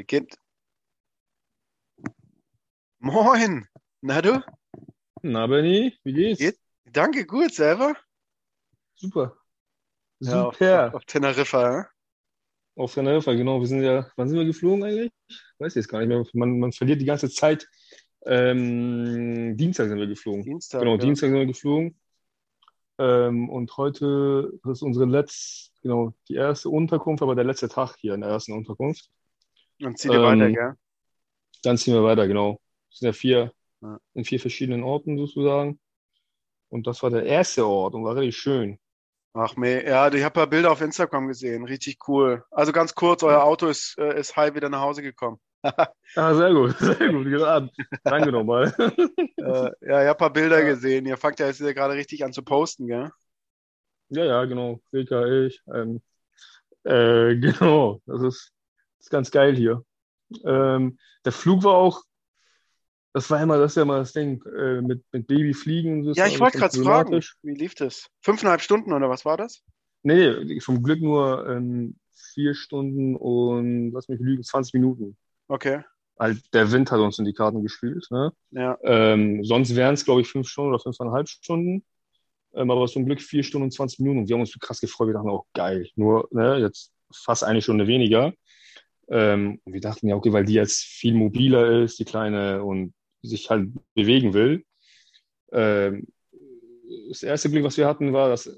Beginnt. Moin. Na du? Na, Benny, wie geht's? Geht? Danke, gut, selber? Super. Ja, auf, Super. auf, auf Teneriffa, ja? Auf Teneriffa, genau. Wir sind ja, wann sind wir geflogen eigentlich? Weiß jetzt gar nicht mehr. Man, man verliert die ganze Zeit. Ähm, Dienstag sind wir geflogen. Dienstag. Genau, ja. Dienstag sind wir geflogen. Ähm, und heute ist unsere letzte, genau, die erste Unterkunft, aber der letzte Tag hier in der ersten Unterkunft. Und zieh dir Ähm, weiter, gell? Dann ziehen wir weiter, genau. Es sind ja vier, Ja. in vier verschiedenen Orten sozusagen. Und das war der erste Ort und war richtig schön. Ach, meh. Ja, ich habe ja Bilder auf Instagram gesehen. Richtig cool. Also ganz kurz, euer Auto ist, äh, ist heil wieder nach Hause gekommen. Ah, sehr gut, sehr gut, geraten. Danke nochmal. Äh, ja, ich habe ein paar Bilder Ja. gesehen. Ihr fangt ja jetzt gerade richtig an zu posten, gell? Ja, ja, genau. Rika, ich. Ähm, äh, genau, das ist, ist ganz geil hier. Ähm, der Flug war auch, das war immer, das ist ja immer das Ding, äh, mit, mit Baby fliegen. Ja, ich wollte gerade fragen, wie lief das? Fünfeinhalb Stunden oder was war das? Nee, zum Glück nur ähm, vier Stunden und, lass mich lügen, 20 Minuten. Okay, Halt, der Wind hat uns in die Karten gespielt, ne? ja. Ähm, sonst wären es, glaube ich, fünf Stunden oder fünfeinhalb Stunden. Ähm, aber zum Glück vier Stunden und 20 Minuten. Und wir haben uns so krass gefreut. Wir dachten auch, geil. Nur, ne, jetzt fast eine Stunde weniger. Ähm, und wir dachten ja, okay, weil die jetzt viel mobiler ist, die Kleine, und sich halt bewegen will. Ähm, das erste Glück, was wir hatten, war, dass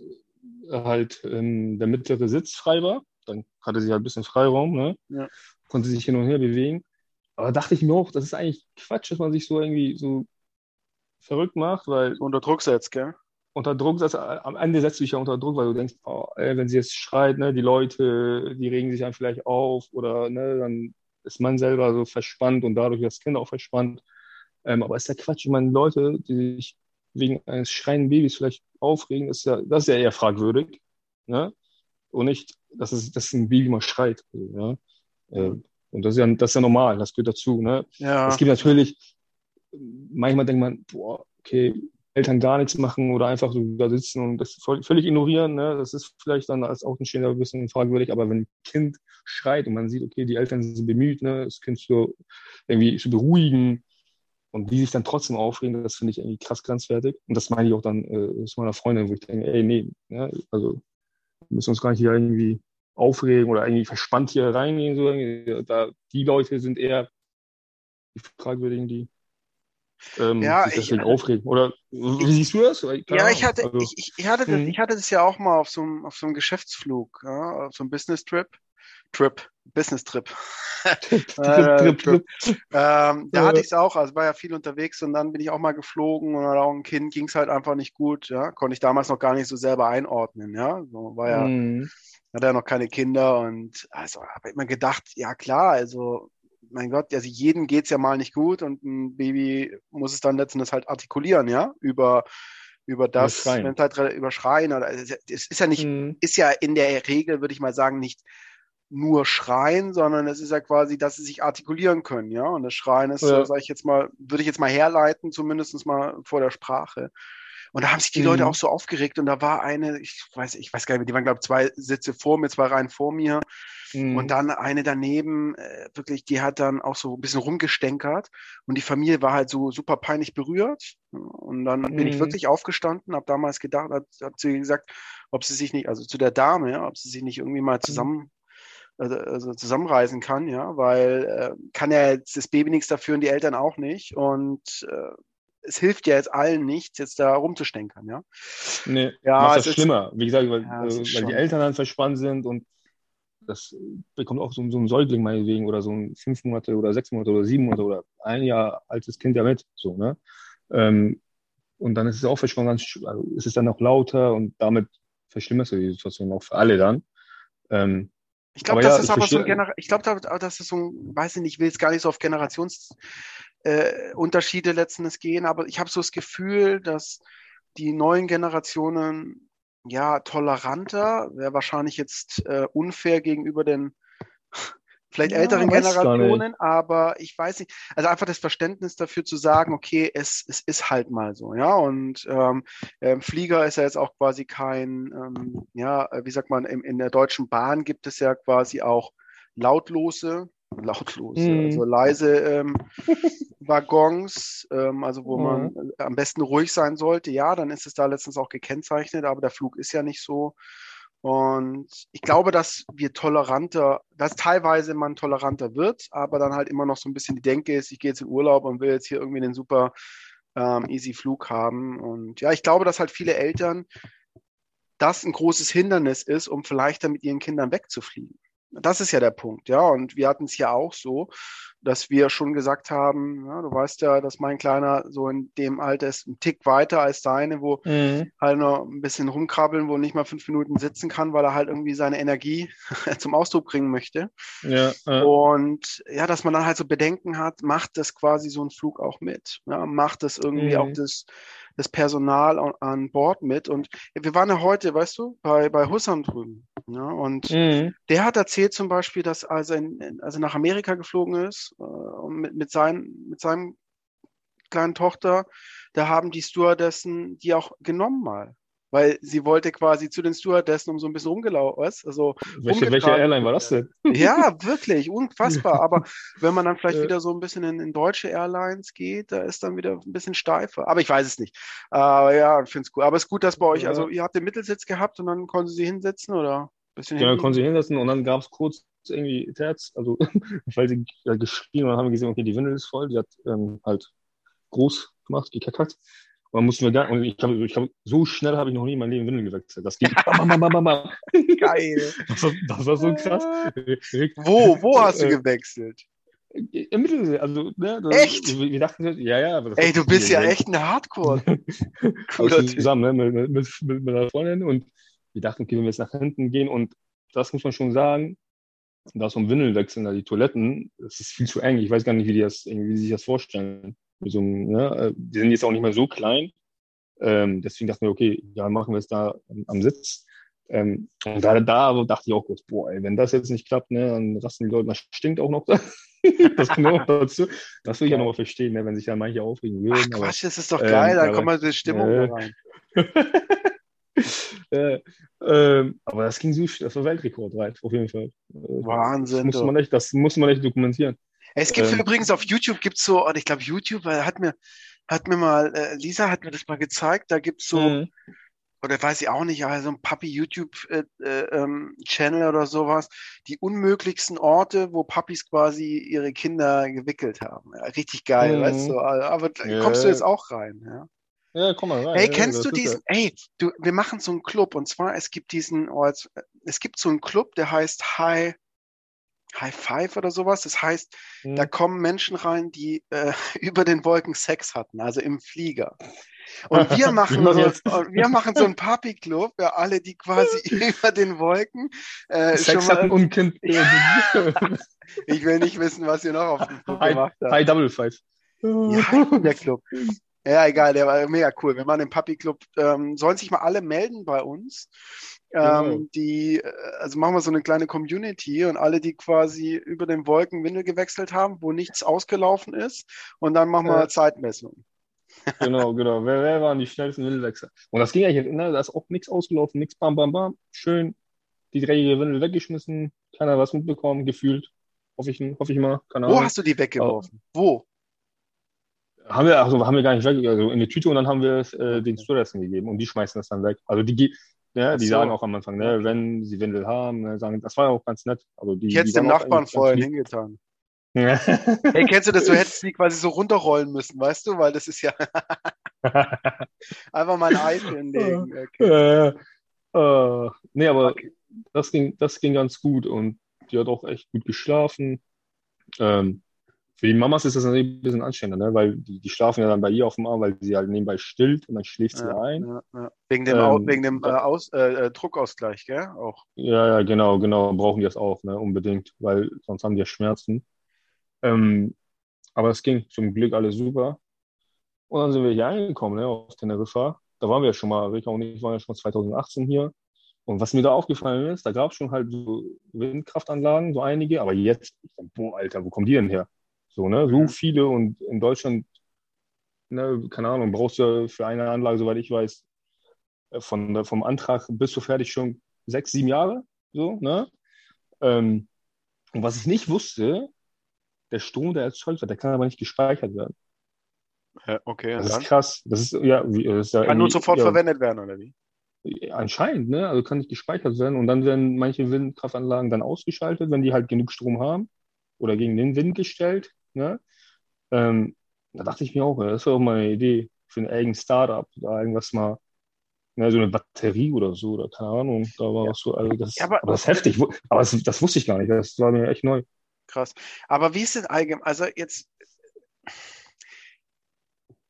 halt ähm, der mittlere Sitz frei war. Dann hatte sie halt ein bisschen Freiraum, ne? Ja. Konnte sich hin und her bewegen. Aber dachte ich mir auch, das ist eigentlich Quatsch, dass man sich so irgendwie so verrückt macht, weil unter Druck setzt, gell? Unter Druck, das, am Ende setzt du dich ja unter Druck, weil du denkst, oh, ey, wenn sie jetzt schreit, ne, die Leute, die regen sich dann vielleicht auf oder ne, dann ist man selber so verspannt und dadurch das Kind auch verspannt. Ähm, aber ist ja Quatsch, ich meine, Leute, die sich wegen eines schreienden Babys vielleicht aufregen, ist ja, das ist ja eher fragwürdig, ne? Und nicht, dass es, dass ein Baby mal schreit. Ja? Äh, und das ist ja, das ist ja normal, das gehört dazu, ne? Ja. Es gibt natürlich, manchmal denkt man, boah, okay, Eltern gar nichts machen oder einfach so da sitzen und das völlig ignorieren, ne? Das ist vielleicht dann als Außenstehender ein bisschen fragwürdig, aber wenn ein Kind schreit und man sieht, okay, die Eltern sind bemüht, ne, das Kind zu, irgendwie zu beruhigen und die sich dann trotzdem aufregen, das finde ich irgendwie krass grenzwertig. Und das meine ich auch dann äh, zu meiner Freundin, wo ich denke, ey, nee, ne, also wir müssen uns gar nicht hier irgendwie aufregen oder irgendwie verspannt hier reingehen. So. Da, die Leute sind eher die Fragwürdigen, die ähm, Ja, sich ich- deswegen aufregen. Oder wie siehst du das? Keine Ja, ich hatte, Also, ich, ich, hatte das, Mhm. ich hatte das ja auch mal auf so einem, auf so einem Geschäftsflug, ja, auf so einem Business Trip. Trip, Business Trip. Trip, Äh, Trip, Trip. Ähm, da hatte ich es auch, also war ja viel unterwegs und dann bin ich auch mal geflogen und auch ein Kind ging es halt einfach nicht gut, ja. Konnte ich damals noch gar nicht so selber einordnen, ja. So war ja, Mhm. hatte ja noch keine Kinder und also habe immer gedacht, ja klar, also mein Gott, also jedem geht's ja mal nicht gut und ein Baby muss es dann letztendlich halt artikulieren, ja, über, über das, wenn es halt re- über Schreien oder es ist ja nicht, Mhm. ist ja in der Regel, würde ich mal sagen, nicht nur Schreien, sondern es ist ja quasi, dass sie sich artikulieren können, ja. Und das Schreien ist, Ja. sage ich jetzt mal, würde ich jetzt mal herleiten, zumindest mal vor der Sprache. Und da haben sich die Mhm. Leute auch so aufgeregt und da war eine, ich weiß, ich weiß gar nicht, mehr, die waren, glaube ich, zwei Sitze vor mir, zwei Reihen vor mir Mhm. und dann eine daneben, äh, wirklich, die hat dann auch so ein bisschen rumgestänkert und die Familie war halt so super peinlich berührt. Und dann bin ich Mhm. wirklich aufgestanden, habe damals gedacht, hat, hat sie gesagt, ob sie sich nicht, also zu der Dame, ja, ob sie sich nicht irgendwie mal zusammen, also, also zusammenreisen kann, ja, weil äh, kann ja jetzt das Baby nichts dafür und die Eltern auch nicht. Und äh, es hilft ja jetzt allen nichts, jetzt da rumzustänkern, ja. Nee, Ja, es das ist- schlimmer. Wie gesagt, weil, Ja, äh, weil die Eltern dann verspannt sind und das bekommt auch so, so ein Säugling meinetwegen oder so ein fünf Monate oder sechs Monate oder sieben Monate oder ein Jahr altes Kind ja mit. So, ne? Ähm, und dann ist es auch verspannt, ganz, sch- also ist es dann auch lauter und damit verschlimmerst du die Situation auch für alle dann. Ähm, Ich glaube, das ja, ist aber so ein Gener ich glaube, da- das ist so ein, weiß ich nicht, ich will jetzt gar nicht so auf Generationsunterschiede äh, letztendlich gehen, aber ich habe so das Gefühl, dass die neuen Generationen ja toleranter, wäre wahrscheinlich jetzt äh, unfair gegenüber den vielleicht Ja, älteren. Generationen, aber ich weiß nicht, also einfach das Verständnis dafür zu sagen, okay, es, es ist halt mal so, ja, und ähm, ähm, Flieger ist ja jetzt auch quasi kein, ähm, ja, äh, wie sagt man, in, in der Deutschen Bahn gibt es ja quasi auch lautlose lautlos, mhm. also leise ähm, Waggons, ähm, also wo mhm. man am besten ruhig sein sollte. Ja, dann ist es da letztens auch gekennzeichnet, aber der Flug ist ja nicht so. Und ich glaube, dass wir toleranter, dass teilweise man toleranter wird, aber dann halt immer noch so ein bisschen die Denke ist, ich gehe jetzt in Urlaub und will jetzt hier irgendwie einen super ähm, easy Flug haben. Und ja, ich glaube, dass halt viele Eltern das ein großes Hindernis ist, um vielleicht dann mit ihren Kindern wegzufliegen. Das ist ja der Punkt, ja. Und wir hatten es ja auch so, dass wir schon gesagt haben, ja, du weißt ja, dass mein Kleiner so in dem Alter ist, ein Tick weiter als deine, wo mhm. halt noch ein bisschen rumkrabbeln, wo nicht mal fünf Minuten sitzen kann, weil er halt irgendwie seine Energie zum Ausdruck bringen möchte. Ja, äh. Und ja, dass man dann halt so Bedenken hat, macht das quasi so ein Flug auch mit. Ja, macht das irgendwie mhm. auch das das Personal an, an Bord mit. Und wir waren ja heute, weißt du, bei, bei Hussam drüben. Ja, und mhm. der hat erzählt zum Beispiel, dass als er, in, als er nach Amerika geflogen ist, äh, mit, mit, sein, mit seinem kleinen Tochter, da haben die Stewardessen die auch genommen mal weil sie wollte quasi zu den Stewardessen um so ein bisschen rumgelaufen. Also welche, welche Airline war das denn? Ja, wirklich, unfassbar. Aber wenn man dann vielleicht wieder so ein bisschen in, in, deutsche Airlines geht, da ist dann wieder ein bisschen steifer. Aber ich weiß es nicht. Aber ja, ich finde es gut. Aber es ist gut, dass bei euch, also ihr habt den Mittelsitz gehabt und dann konnten sie hinsetzen oder? Bisschen ja, konnten sie hinsetzen und dann gab es kurz irgendwie Terz, also weil sie geschrien und haben wir gesehen, okay, die Windel ist voll, die hat ähm, halt groß gemacht, gekackt. Und dann mussten wir gar, und ich ich hab, so schnell habe ich noch nie in meinem Leben Windeln gewechselt. Das geht. Geil. Das war, das war, so krass. Wo, wo hast du äh, gewechselt? Im Mittel, also, ne, das, echt? Wir, wir, dachten, ja, ja. Ey, du bist ja echt ein Hardcore. Cooler zusammen, ne, mit, mit, mit, mit einer Freundin und wir dachten, okay, wenn wir jetzt nach hinten gehen und das muss man schon sagen, da ist so ein Windelwechsel, da die Toiletten, das ist viel zu eng. Ich weiß gar nicht, wie die das, wie die sich das vorstellen so einem, ne, äh, die sind jetzt auch nicht mehr so klein. Ähm, deswegen dachten wir, okay, ja, machen wir es da am Sitz. Ähm, und da, da dachte ich auch kurz, boah, ey, wenn das jetzt nicht klappt, ne, dann rasten die Leute, das stinkt auch noch. das kommt auch dazu. Das will ich ja nochmal verstehen, ne, wenn sich ja manche aufregen würden. Ach Quatsch, das ist doch geil, ähm, dann kommt mal die Stimmung äh, rein. äh, ähm, aber das ging so, das war Weltrekord weit, auf jeden Fall. Äh, Wahnsinn. Das muss man echt, das muss man echt dokumentieren. Es gibt ähm, übrigens auf YouTube gibt's so, und ich glaube YouTube hat mir, hat mir mal, äh, Lisa hat mir das mal gezeigt, da gibt's so, mhm. oder weiß ich auch nicht, also ein Papi YouTube äh, äh, ähm, Channel oder sowas, die unmöglichsten Orte, wo Papis quasi ihre Kinder gewickelt haben. Ja, richtig geil, mhm. weißt du, aber ja. kommst du jetzt auch rein, ja? Ja, komm mal rein. Hey, kennst ja, du diesen, ja. ey, du, wir machen so einen Club und zwar, es gibt diesen, oh, es gibt so einen Club, der heißt High, High Five oder sowas. Das heißt, mhm. da kommen Menschen rein, die äh, über den Wolken Sex hatten, also im Flieger. Und wir machen, so, wir machen so einen Papi-Club, ja, alle, die quasi über den Wolken äh, Sex hatten und Kind. Ich will nicht wissen, was ihr noch auf dem Club gemacht habt. High Double Five. Ja, der Club. Ja, egal, der war mega cool. Wir machen den Papi Club. Ähm, sollen sich mal alle melden bei uns. Ähm, genau. die, äh, also machen wir so eine kleine Community und alle, die quasi über den Wolken Windel gewechselt haben, wo nichts ausgelaufen ist, und dann machen wir äh, Zeitmessung. genau, genau. Wer, wer waren die schnellsten Windelwechsel? Und das ging eigentlich, ne, da ist auch nichts ausgelaufen, nichts bam, bam, bam. Schön die dreckige Windel weggeschmissen, keiner was mitbekommen, gefühlt. Hoffe ich, hoffe ich mal. Keine Wo hast du die weggeworfen? Wo? Haben wir, also haben wir gar nicht weg, also in die Tüte und dann haben wir es äh, den Stewardessen gegeben und die schmeißen das dann weg. Also die, ja, die so. sagen auch am Anfang, ne, wenn sie Windel haben, ne, sagen, das war auch ganz nett. Also die, ich hätte es dem Nachbarn vorher hingetan. Ja. hey, kennst du das? Du hättest die quasi so runterrollen müssen, weißt du? Weil das ist ja einfach mal ein Eis hinlegen. Okay. Äh, äh, nee, aber okay. das, ging, das ging ganz gut und die hat auch echt gut geschlafen. Ähm, für die Mamas ist das natürlich ein bisschen anstrengender, ne? weil die, die schlafen ja dann bei ihr auf dem Arm, weil sie halt nebenbei stillt und dann schläft sie ja, ein. Ja, ja. Wegen dem, ähm, wegen dem äh, Aus, äh, äh, Druckausgleich, gell? Auch. Ja, ja, genau, genau. Brauchen die das auch, ne? unbedingt, weil sonst haben die ja Schmerzen. Ähm, aber es ging zum Glück alles super. Und dann sind wir hier angekommen, ne, auf Teneriffa. Da waren wir ja schon mal, Rika und ich waren ja schon 2018 hier. Und was mir da aufgefallen ist, da gab es schon halt so Windkraftanlagen, so einige, aber jetzt, boah, Alter, wo kommen die denn her? So, ne? So viele und in Deutschland, ne, keine Ahnung, brauchst du für eine Anlage, soweit ich weiß, äh, von, vom Antrag bis zu fertig schon sechs, sieben Jahre. So, ne? Ähm, und was ich nicht wusste, der Strom, der erzeugt wird, der kann aber nicht gespeichert werden. Okay. Das ist krass. Das ist, ja, das ist ja kann nur sofort ja, verwendet werden, oder wie? Anscheinend, ne? Also kann nicht gespeichert werden und dann werden manche Windkraftanlagen dann ausgeschaltet, wenn die halt genug Strom haben oder gegen den Wind gestellt. Ne? Ähm, da dachte ich mir auch, das wäre auch mal eine Idee für ein eigenes Startup, da irgendwas mal, ne, so eine Batterie oder so, oder keine Ahnung, da war ja. so, also das, ja, aber, aber das ist heftig, aber das, das wusste ich gar nicht, das war mir echt neu. Krass. Aber wie ist es allgemein, also jetzt,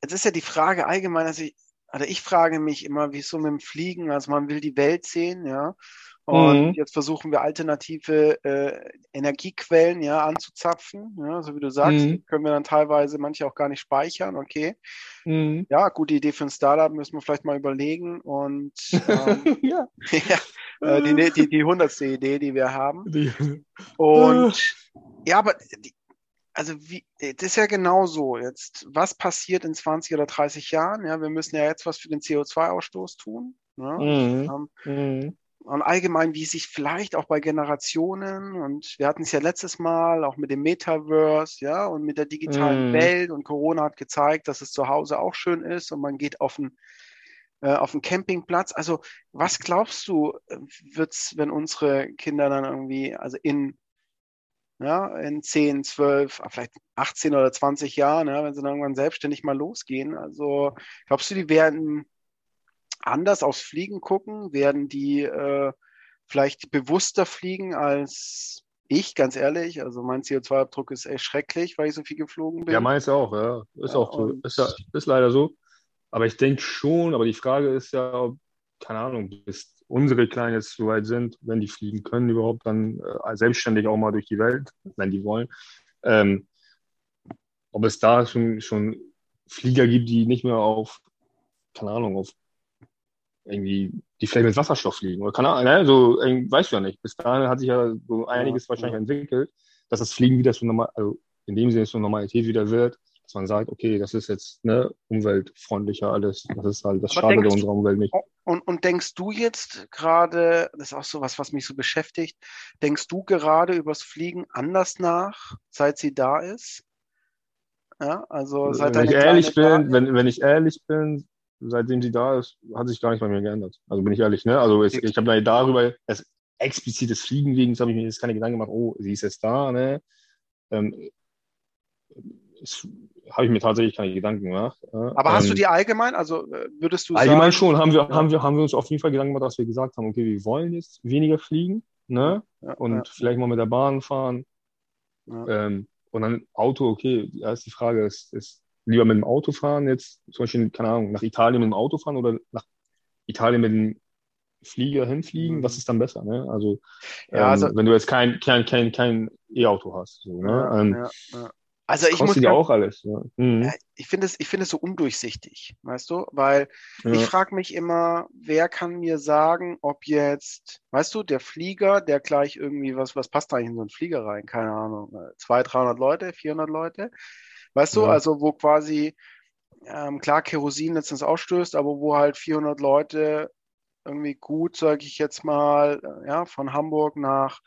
jetzt ist ja die Frage allgemein, also ich, also ich frage mich immer, wie es so mit dem Fliegen, also man will die Welt sehen, ja. Und mhm. jetzt versuchen wir alternative äh, Energiequellen ja anzuzapfen. Ja, so wie du sagst, mhm. können wir dann teilweise manche auch gar nicht speichern. Okay. Mhm. Ja, gute Idee für ein Startup, müssen wir vielleicht mal überlegen. Und ähm, ja. ja äh, die, die, die hundertste Idee, die wir haben. Die. Und ja, aber die, also wie, das ist ja genau so. Jetzt, was passiert in 20 oder 30 Jahren? Ja, wir müssen ja jetzt was für den CO2-Ausstoß tun. Ja? Mhm. Ähm, und allgemein, wie sich vielleicht auch bei Generationen und wir hatten es ja letztes Mal auch mit dem Metaverse, ja, und mit der digitalen mm. Welt und Corona hat gezeigt, dass es zu Hause auch schön ist und man geht auf einen, äh, auf einen Campingplatz. Also, was glaubst du, äh, wird's, wenn unsere Kinder dann irgendwie, also in ja, in 10, 12, ah, vielleicht 18 oder 20 Jahren, ja, wenn sie dann irgendwann selbstständig mal losgehen. Also glaubst du, die werden anders aufs Fliegen gucken? Werden die äh, vielleicht bewusster fliegen als ich, ganz ehrlich? Also mein CO2-Abdruck ist echt schrecklich, weil ich so viel geflogen bin. Ja, meins auch, ja. Ist ja, auch so. Ist, ja, ist leider so. Aber ich denke schon, aber die Frage ist ja, keine Ahnung, bis unsere Kleinen jetzt so weit sind, wenn die fliegen können überhaupt, dann äh, selbstständig auch mal durch die Welt, wenn die wollen. Ähm, ob es da schon, schon Flieger gibt, die nicht mehr auf, keine Ahnung, auf irgendwie, die vielleicht mit Wasserstoff fliegen oder keine Ahnung, ne? so, weißt du ja nicht. Bis dahin hat sich ja so einiges ja, wahrscheinlich ja. entwickelt, dass das Fliegen wieder so normal, also in dem Sinne so Normalität wieder wird, dass man sagt, okay, das ist jetzt ne, umweltfreundlicher alles. Das ist halt, das schadet unserer Umwelt nicht. Und, und denkst du jetzt gerade, das ist auch so was, was mich so beschäftigt, denkst du gerade übers Fliegen anders nach, seit sie da ist? Ja, also seit wenn ich ehrlich bin, wenn, wenn ich ehrlich bin, seitdem sie da ist, hat sich gar nichts bei mir geändert. Also bin ich ehrlich, ne? Also es, ich habe darüber, das explizites Fliegen wegen, habe ich mir jetzt keine Gedanken gemacht, oh, sie ist jetzt da, ne? Ähm, habe ich mir tatsächlich keine Gedanken gemacht. Aber ähm, hast du ähm, die allgemein, also äh, würdest du allgemein sagen, schon, haben wir, ja. haben, wir, haben wir uns auf jeden Fall Gedanken gemacht, dass wir gesagt haben, okay, wir wollen jetzt weniger fliegen, ne? Ja, und ja. vielleicht mal mit der Bahn fahren. Ähm, und dann Auto, okay, da ist die Frage, ist, ist lieber mit dem Auto fahren jetzt, zum Beispiel, keine Ahnung, nach Italien mit dem Auto fahren oder nach Italien mit dem Flieger hinfliegen, mhm. was ist dann besser? Ne? Also, ja, ähm, also, wenn du jetzt kein kein kein kein E-Auto hast. So, ne? Ja, ähm, ja, ja. Also ich muss ja auch alles. Ja. Mhm. Ich finde es, ich finde es so undurchsichtig, weißt du, weil ja. ich frage mich immer, wer kann mir sagen, ob jetzt, weißt du, der Flieger, der gleich irgendwie was, was passt da in so einen Flieger rein? Keine Ahnung, 200, 300 Leute, 400 Leute, weißt du, also wo quasi ähm, klar Kerosin letztens ausstößt, aber wo halt 400 Leute irgendwie gut, sage ich jetzt mal, ja, von Hamburg nach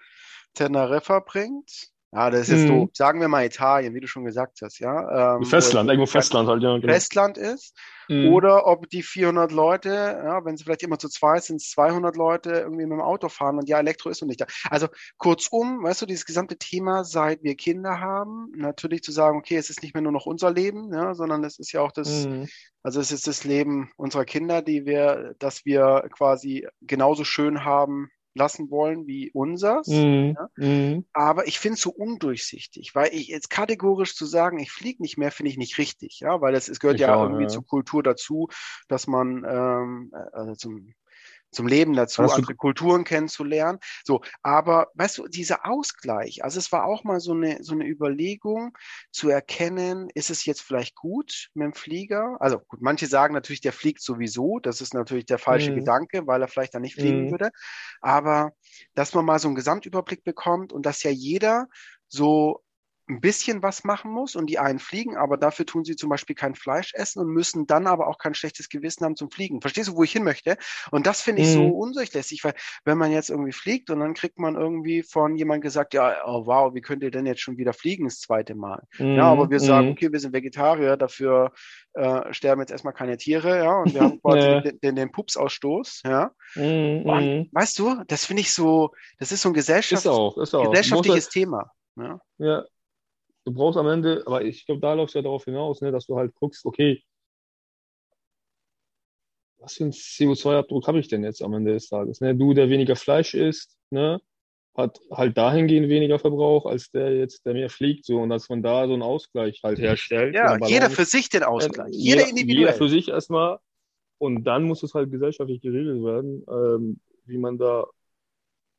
Teneriffa bringt ja, das ist jetzt mhm. so, sagen wir mal Italien, wie du schon gesagt hast, ja. Ähm, Festland, irgendwo Festland halt, ja. Genau. Festland ist. Mhm. Oder ob die 400 Leute, ja, wenn sie vielleicht immer zu zweit sind, 200 Leute irgendwie mit dem Auto fahren und ja, Elektro ist und nicht da. Also kurzum, weißt du, dieses gesamte Thema, seit wir Kinder haben, natürlich zu sagen, okay, es ist nicht mehr nur noch unser Leben, ja, sondern es ist ja auch das, mhm. also es ist das Leben unserer Kinder, die wir, dass wir quasi genauso schön haben, lassen wollen wie unsers. Mhm. Ja? Mhm. Aber ich finde es so undurchsichtig, weil ich jetzt kategorisch zu sagen, ich fliege nicht mehr, finde ich nicht richtig, ja, weil es, es gehört ich ja auch, irgendwie ja. zur Kultur dazu, dass man ähm, also zum zum Leben dazu, Hast andere Kulturen kennenzulernen. So, aber weißt du, dieser Ausgleich, also es war auch mal so eine, so eine Überlegung zu erkennen, ist es jetzt vielleicht gut mit dem Flieger? Also gut, manche sagen natürlich, der fliegt sowieso, das ist natürlich der falsche mhm. Gedanke, weil er vielleicht dann nicht fliegen mhm. würde. Aber dass man mal so einen Gesamtüberblick bekommt und dass ja jeder so ein bisschen was machen muss und die einen fliegen, aber dafür tun sie zum Beispiel kein Fleisch essen und müssen dann aber auch kein schlechtes Gewissen haben zum Fliegen. Verstehst du, wo ich hin möchte? Und das finde ich mhm. so undurchlässig, weil wenn man jetzt irgendwie fliegt und dann kriegt man irgendwie von jemand gesagt, ja, oh wow, wie könnt ihr denn jetzt schon wieder fliegen das zweite Mal? Mhm. Ja, aber wir sagen, mhm. okay, wir sind Vegetarier, dafür äh, sterben jetzt erstmal keine Tiere, ja, und wir haben quasi ja. den, den, den Pupsausstoß, ja. Mhm. Und, weißt du, das finde ich so, das ist so ein Gesellschaft, ist auch, ist auch. gesellschaftliches Thema. Ja. ja, du brauchst am Ende, aber ich glaube, da läuft es ja darauf hinaus, ne, dass du halt guckst, okay, was für einen CO2-Abdruck habe ich denn jetzt am Ende des Tages? Ne? Du, der weniger Fleisch isst, ne, hat halt dahingehend weniger Verbrauch als der jetzt, der mehr fliegt, so und dass man da so einen Ausgleich halt herstellt. Ja, jeder für sich den Ausgleich. Äh, jeder, individuell. Jeder für sich erstmal. Und dann muss es halt gesellschaftlich geregelt werden, ähm, wie man da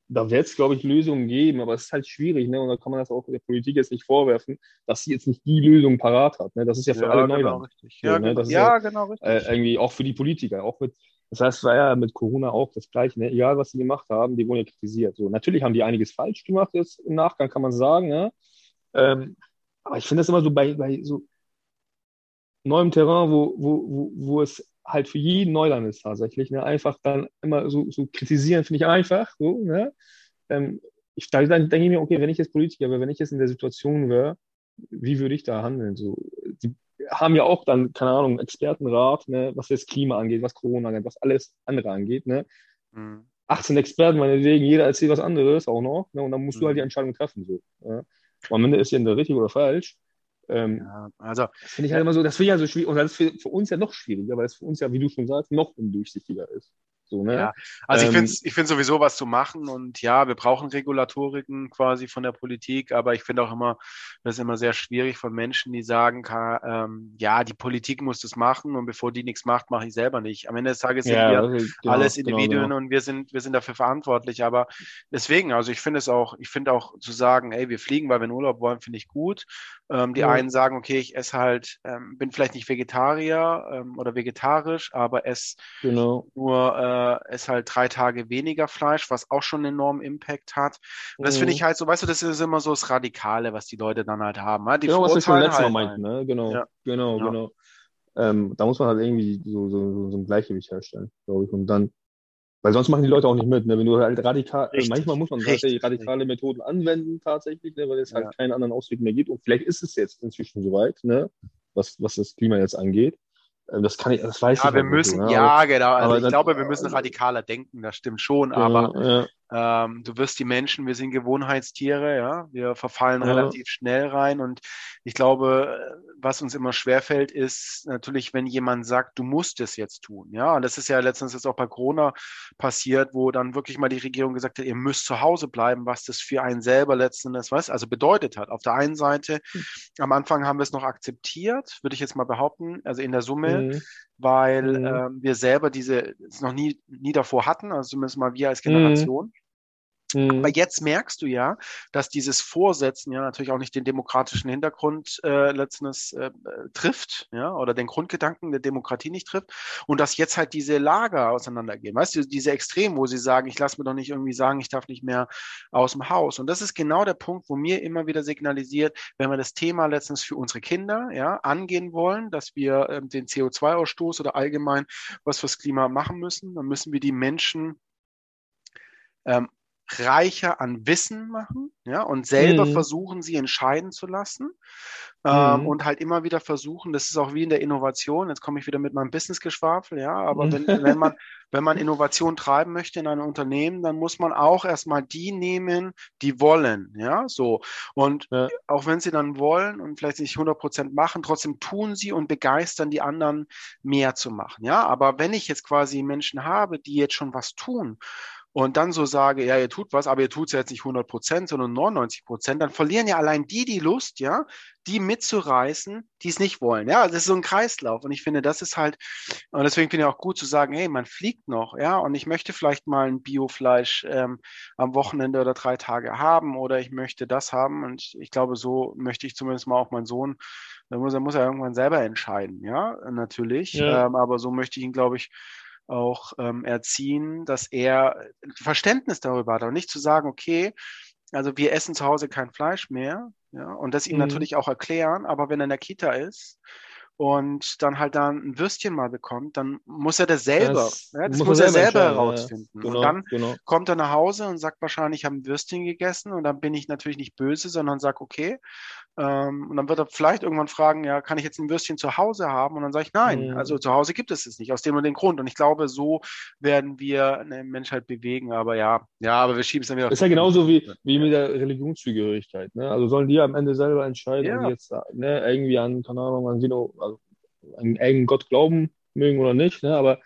da wird es, glaube ich, Lösungen geben, aber es ist halt schwierig, ne? Und da kann man das auch der Politik jetzt nicht vorwerfen, dass sie jetzt nicht die Lösung parat hat. Ne? Das ist ja für ja, alle genau Neuland. Richtig. Ja, ne? genau, ja genau richtig. Äh, irgendwie auch für die Politiker, auch mit, das heißt, war ja mit Corona auch das Gleiche, ne? Egal, was sie gemacht haben, die wurden ja kritisiert. So, natürlich haben die einiges falsch gemacht, jetzt im Nachgang kann man sagen, ne? Ähm, aber ich finde das immer so bei, bei so neuem Terrain, wo, wo, wo, wo es halt für jeden Neuland ist tatsächlich. Ne? Einfach dann immer so, so kritisieren, finde ich einfach. So, ne? ähm, ich, dann denke ich mir, okay, wenn ich jetzt Politiker wäre, wenn ich jetzt in der Situation wäre, wie würde ich da handeln? So, die haben ja auch dann, keine Ahnung, Expertenrat, ne, was das Klima angeht, was Corona angeht, was alles andere angeht. Ne? Mhm. 18 Experten, meinetwegen, jeder erzählt was anderes auch noch. Ne? Und dann musst mhm. du halt die Entscheidung treffen. So, ja? Am Ende ist ja der richtig oder falsch. Ähm, ja, also, das finde ich halt immer so, das finde ich ja so schwierig, und das ist für, für, uns ja noch schwieriger, weil es für uns ja, wie du schon sagst, noch undurchsichtiger ist. So, ne? Ja, also ähm, ich finde ich find sowieso was zu machen und ja, wir brauchen Regulatoriken quasi von der Politik, aber ich finde auch immer, das ist immer sehr schwierig von Menschen, die sagen, kann, ähm, ja, die Politik muss das machen und bevor die nichts macht, mache ich selber nicht. Am Ende des Tages sind ja, wir also, genau, alles genau, Individuen genau, genau. und wir sind, wir sind dafür verantwortlich, aber deswegen, also ich finde es auch, ich finde auch zu sagen, ey, wir fliegen, weil wir in Urlaub wollen, finde ich gut. Ähm, die ja. einen sagen, okay, ich esse halt, ähm, bin vielleicht nicht Vegetarier ähm, oder vegetarisch, aber esse genau. nur äh, äh, ist halt drei Tage weniger Fleisch, was auch schon einen enormen Impact hat. Und das finde ich mhm. halt so, weißt du, das ist immer so das Radikale, was die Leute dann halt haben. Ne? Die genau, was wir schon letztes Mal halt meinten, ne? Genau, ja. genau, ja. genau. Ähm, da muss man halt irgendwie so, so, so ein Gleichgewicht herstellen, glaube ich. Und dann, weil sonst machen die Leute auch nicht mit. Ne? Wenn du halt radikal, also manchmal muss man richtig, radikale richtig. Methoden anwenden tatsächlich, ne? weil es halt ja. keinen anderen Ausweg mehr gibt. Und vielleicht ist es jetzt inzwischen soweit, ne? was, was das Klima jetzt angeht. Ähm, das kann ich, das weiß ja, ich. Wir müssen, so, ja, genau. Also ich das, glaube, wir müssen radikaler denken, das stimmt schon, aber. Ähm, du wirst die Menschen, wir sind Gewohnheitstiere, ja, wir verfallen ja. relativ schnell rein und ich glaube, was uns immer schwerfällt, ist natürlich, wenn jemand sagt, du musst es jetzt tun, ja, und das ist ja letztens jetzt auch bei Corona passiert, wo dann wirklich mal die Regierung gesagt hat, ihr müsst zu Hause bleiben, was das für einen selber letztendlich, was, also bedeutet hat. Auf der einen Seite, mhm. am Anfang haben wir es noch akzeptiert, würde ich jetzt mal behaupten, also in der Summe, mhm weil mhm. ähm, wir selber diese es noch nie, nie davor hatten, also zumindest mal wir als mhm. Generation. Mhm. Aber jetzt merkst du ja, dass dieses Vorsetzen ja natürlich auch nicht den demokratischen Hintergrund äh, letztens äh, trifft, ja, oder den Grundgedanken der Demokratie nicht trifft und dass jetzt halt diese Lager auseinandergehen. Weißt du, diese Extrem, wo sie sagen, ich lasse mir doch nicht irgendwie sagen, ich darf nicht mehr aus dem Haus. Und das ist genau der Punkt, wo mir immer wieder signalisiert, wenn wir das Thema letztens für unsere Kinder ja, angehen wollen, dass wir ähm, den CO2-Ausstoß oder allgemein was fürs Klima machen müssen, dann müssen wir die Menschen ähm, reicher an Wissen machen, ja, und selber mhm. versuchen, sie entscheiden zu lassen ähm, mhm. und halt immer wieder versuchen, das ist auch wie in der Innovation, jetzt komme ich wieder mit meinem Business-Geschwafel, ja, aber mhm. wenn, wenn man, wenn man Innovation treiben möchte in einem Unternehmen, dann muss man auch erstmal die nehmen, die wollen, ja, so. Und ja. auch wenn sie dann wollen und vielleicht nicht 100 Prozent machen, trotzdem tun sie und begeistern die anderen mehr zu machen, ja. Aber wenn ich jetzt quasi Menschen habe, die jetzt schon was tun, und dann so sage, ja, ihr tut was, aber ihr tut es jetzt nicht 100 Prozent, sondern 99 Prozent, dann verlieren ja allein die die Lust, ja, die mitzureißen, die es nicht wollen. Ja, das ist so ein Kreislauf. Und ich finde, das ist halt, und deswegen finde ich auch gut zu sagen, hey, man fliegt noch, ja, und ich möchte vielleicht mal ein Biofleisch ähm, am Wochenende oder drei Tage haben oder ich möchte das haben. Und ich glaube, so möchte ich zumindest mal auch meinen Sohn, da muss er muss er irgendwann selber entscheiden, ja, natürlich. Ja. Ähm, aber so möchte ich ihn, glaube ich, auch ähm, erziehen, dass er Verständnis darüber hat und nicht zu sagen, okay, also wir essen zu Hause kein Fleisch mehr, ja, und das ihm Mhm. natürlich auch erklären, aber wenn er in der Kita ist und dann halt dann ein Würstchen mal bekommt, dann muss er das selber, Das ja, das muss muss er er selber ja, herausfinden. Und Genau, dann genau. kommt er nach Hause und sagt wahrscheinlich, ich habe ein Würstchen gegessen und dann bin ich natürlich nicht böse, sondern sage, okay. Ähm, und dann wird er vielleicht irgendwann fragen, ja, kann ich jetzt ein Würstchen zu Hause haben? Und dann sage ich, nein, Mhm. also zu Hause gibt es es nicht, aus dem und dem Grund. Und ich glaube, so werden wir eine Menschheit bewegen. Aber ja, ja, aber wir schieben es dann wieder. Ist ja genauso wie, wie mit der Religionszugehörigkeit. Ne? Also sollen die am Ende selber entscheiden, Ja. jetzt ne, irgendwie an, keine Ahnung, an, Sino, an irgendeinen Gott glauben mögen oder nicht. Ne? Aber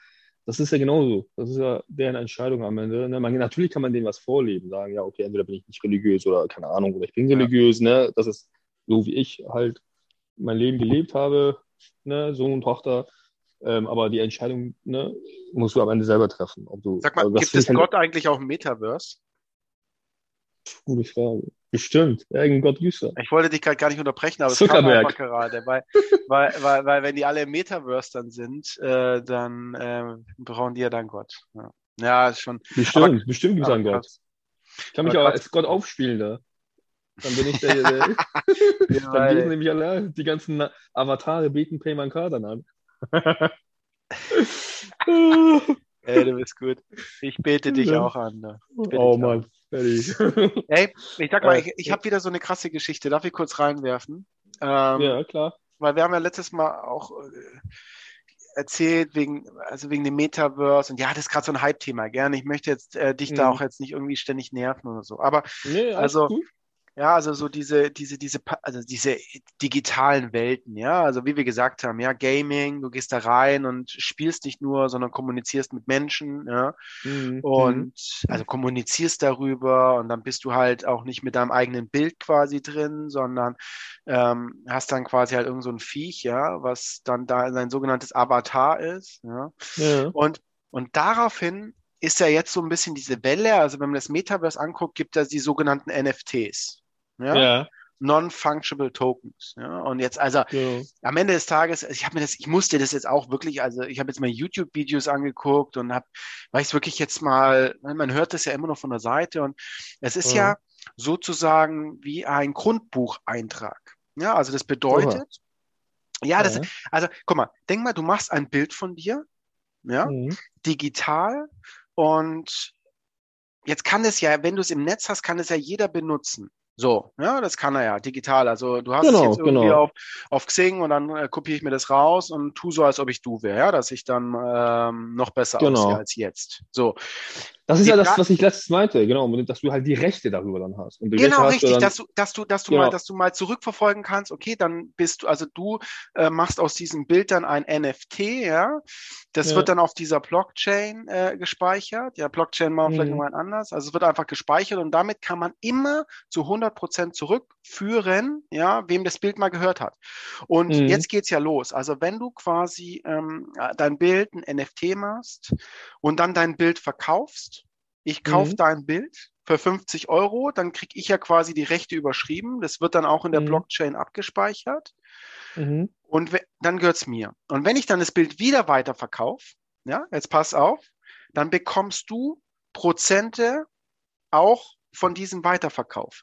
das ist ja genauso. Das ist ja deren Entscheidung am Ende. Ne? Man, natürlich kann man denen was vorleben, sagen, ja, okay, entweder bin ich nicht religiös oder keine Ahnung, oder ich bin Ja. religiös. Ne? Das ist so, wie ich halt mein Leben gelebt habe, ne? Sohn und Tochter. Ähm, aber die Entscheidung ne, musst du am Ende selber treffen. Ob du, Sag mal, also gibt es halt- Gott eigentlich auch im Metaverse? Gute Frage. Bestimmt. Irgendein Gott gibt's da. Ich wollte dich gerade gar nicht unterbrechen, aber es kam Zuckerberg. einfach gerade, weil, weil, weil, weil wenn die alle im Metaverse dann sind, äh, dann äh, brauchen die ja dann Gott. Ja, ja ist schon. Bestimmt, bestimmt gibt es aber einen Gott. Ich kann mich Aber auch als Gott aufspielen da. Dann bin ich der, der Ja, dann beten nämlich alle die ganzen Avatare beten Payman dann an. Ey, du bist gut. Ich bete dich Ja. auch an. Ne? oh Mann, fertig. Ey, ich sag mal, Äh, ich, ich habe wieder so eine krasse Geschichte. Darf ich kurz reinwerfen? Ähm, ja, klar. Weil wir haben ja letztes Mal auch äh, erzählt wegen, also wegen dem Metaverse und ja, das ist gerade so ein Hype-Thema, gerne. Ich möchte jetzt äh, dich da Mhm. auch jetzt nicht irgendwie ständig nerven oder so. Aber Nee, also- gut. Ja, also so diese, diese, diese, also diese digitalen Welten, ja, also wie wir gesagt haben, ja, Gaming, du gehst da rein und spielst nicht nur, sondern kommunizierst mit Menschen, ja, Mhm. und also kommunizierst darüber und dann bist du halt auch nicht mit deinem eigenen Bild quasi drin, sondern ähm, hast dann quasi halt irgend so ein Viech, ja, was dann da sein sogenanntes Avatar ist, ja. Ja. Und, und daraufhin ist ja jetzt so ein bisschen diese Welle, also wenn man das Metaverse anguckt, gibt es die sogenannten NFTs. Ja? Ja, Non-Fungible Tokens. Ja? Und jetzt, also genau. am Ende des Tages, ich habe mir das, ich musste das jetzt auch wirklich, also ich habe jetzt mal YouTube-Videos angeguckt und habe, weil ich es wirklich jetzt mal, man hört das ja immer noch von der Seite und es ist ja, Ja. sozusagen wie ein Grundbucheintrag. Ja, also das bedeutet, ja, das, Ja. also guck mal, denk mal, du machst ein Bild von dir, ja, Mhm. digital und jetzt kann es ja, wenn du es im Netz hast, kann es ja jeder benutzen. So, ja, das kann er ja digital. Also du hast es Genau, jetzt irgendwie genau. auf, auf Xing und dann äh, kopiere ich mir das raus und tu so, als ob ich du wäre, ja, dass ich dann ähm, noch besser Genau. aussehe als jetzt. So, Das ist Die ja das, was ich letztes meinte, genau, dass du halt die Rechte darüber dann hast. Genau, hast du richtig, dann, dass du, dass du, dass du Genau. mal, dass du mal zurückverfolgen kannst, okay, dann bist du, also du äh, machst aus diesem Bild dann ein NFT, ja. Das Ja. wird dann auf dieser Blockchain äh, gespeichert. Ja, Blockchain machen wir vielleicht Mhm. nochmal anders. Also es wird einfach gespeichert und damit kann man immer zu 100 Prozent zurückführen, ja, wem das Bild mal gehört hat. Und Mhm. jetzt geht's ja los. Also wenn du quasi ähm, dein Bild ein NFT machst und dann dein Bild verkaufst, ich kaufe Mhm. dein Bild für 50 Euro, dann kriege ich ja quasi die Rechte überschrieben. Das wird dann auch in der Mhm. Blockchain abgespeichert Mhm. und dann gehört's mir. Und wenn ich dann das Bild wieder weiterverkaufe, ja, jetzt pass auf, dann bekommst du Prozente auch von diesem Weiterverkauf.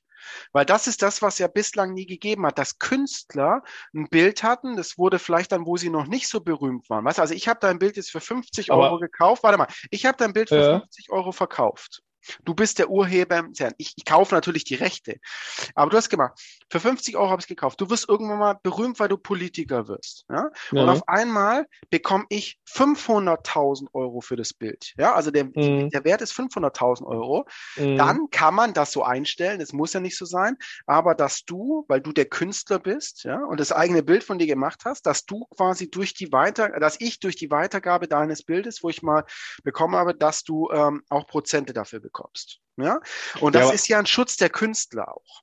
Weil das ist das, was ja bislang nie gegeben hat, dass Künstler ein Bild hatten, das wurde vielleicht dann, wo sie noch nicht so berühmt waren. Weißt du, also ich habe dein Bild jetzt für 50 Aber- Euro gekauft. Warte mal, ich habe dein Bild für Ja. 50 Euro verkauft. Du bist der Urheber im CERN. Ich, ich kaufe natürlich die Rechte. Aber du hast gemacht, für 50 Euro habe ich es gekauft. Du wirst irgendwann mal berühmt, weil du Politiker wirst. Ja? Und Ja. auf einmal bekomme ich 500.000 Euro für das Bild. Ja, also der, Mhm. der Wert ist 500.000 Euro. Mhm. Dann kann man das so einstellen. Es muss ja nicht so sein. Aber dass du, weil du der Künstler bist, ja, und das eigene Bild von dir gemacht hast, dass du quasi durch die Weiter, dass ich durch die Weitergabe deines Bildes, wo ich mal bekommen habe, dass du ähm, auch Prozente dafür bekommst. Ja, und das Ja, ist ja ein Schutz der Künstler auch.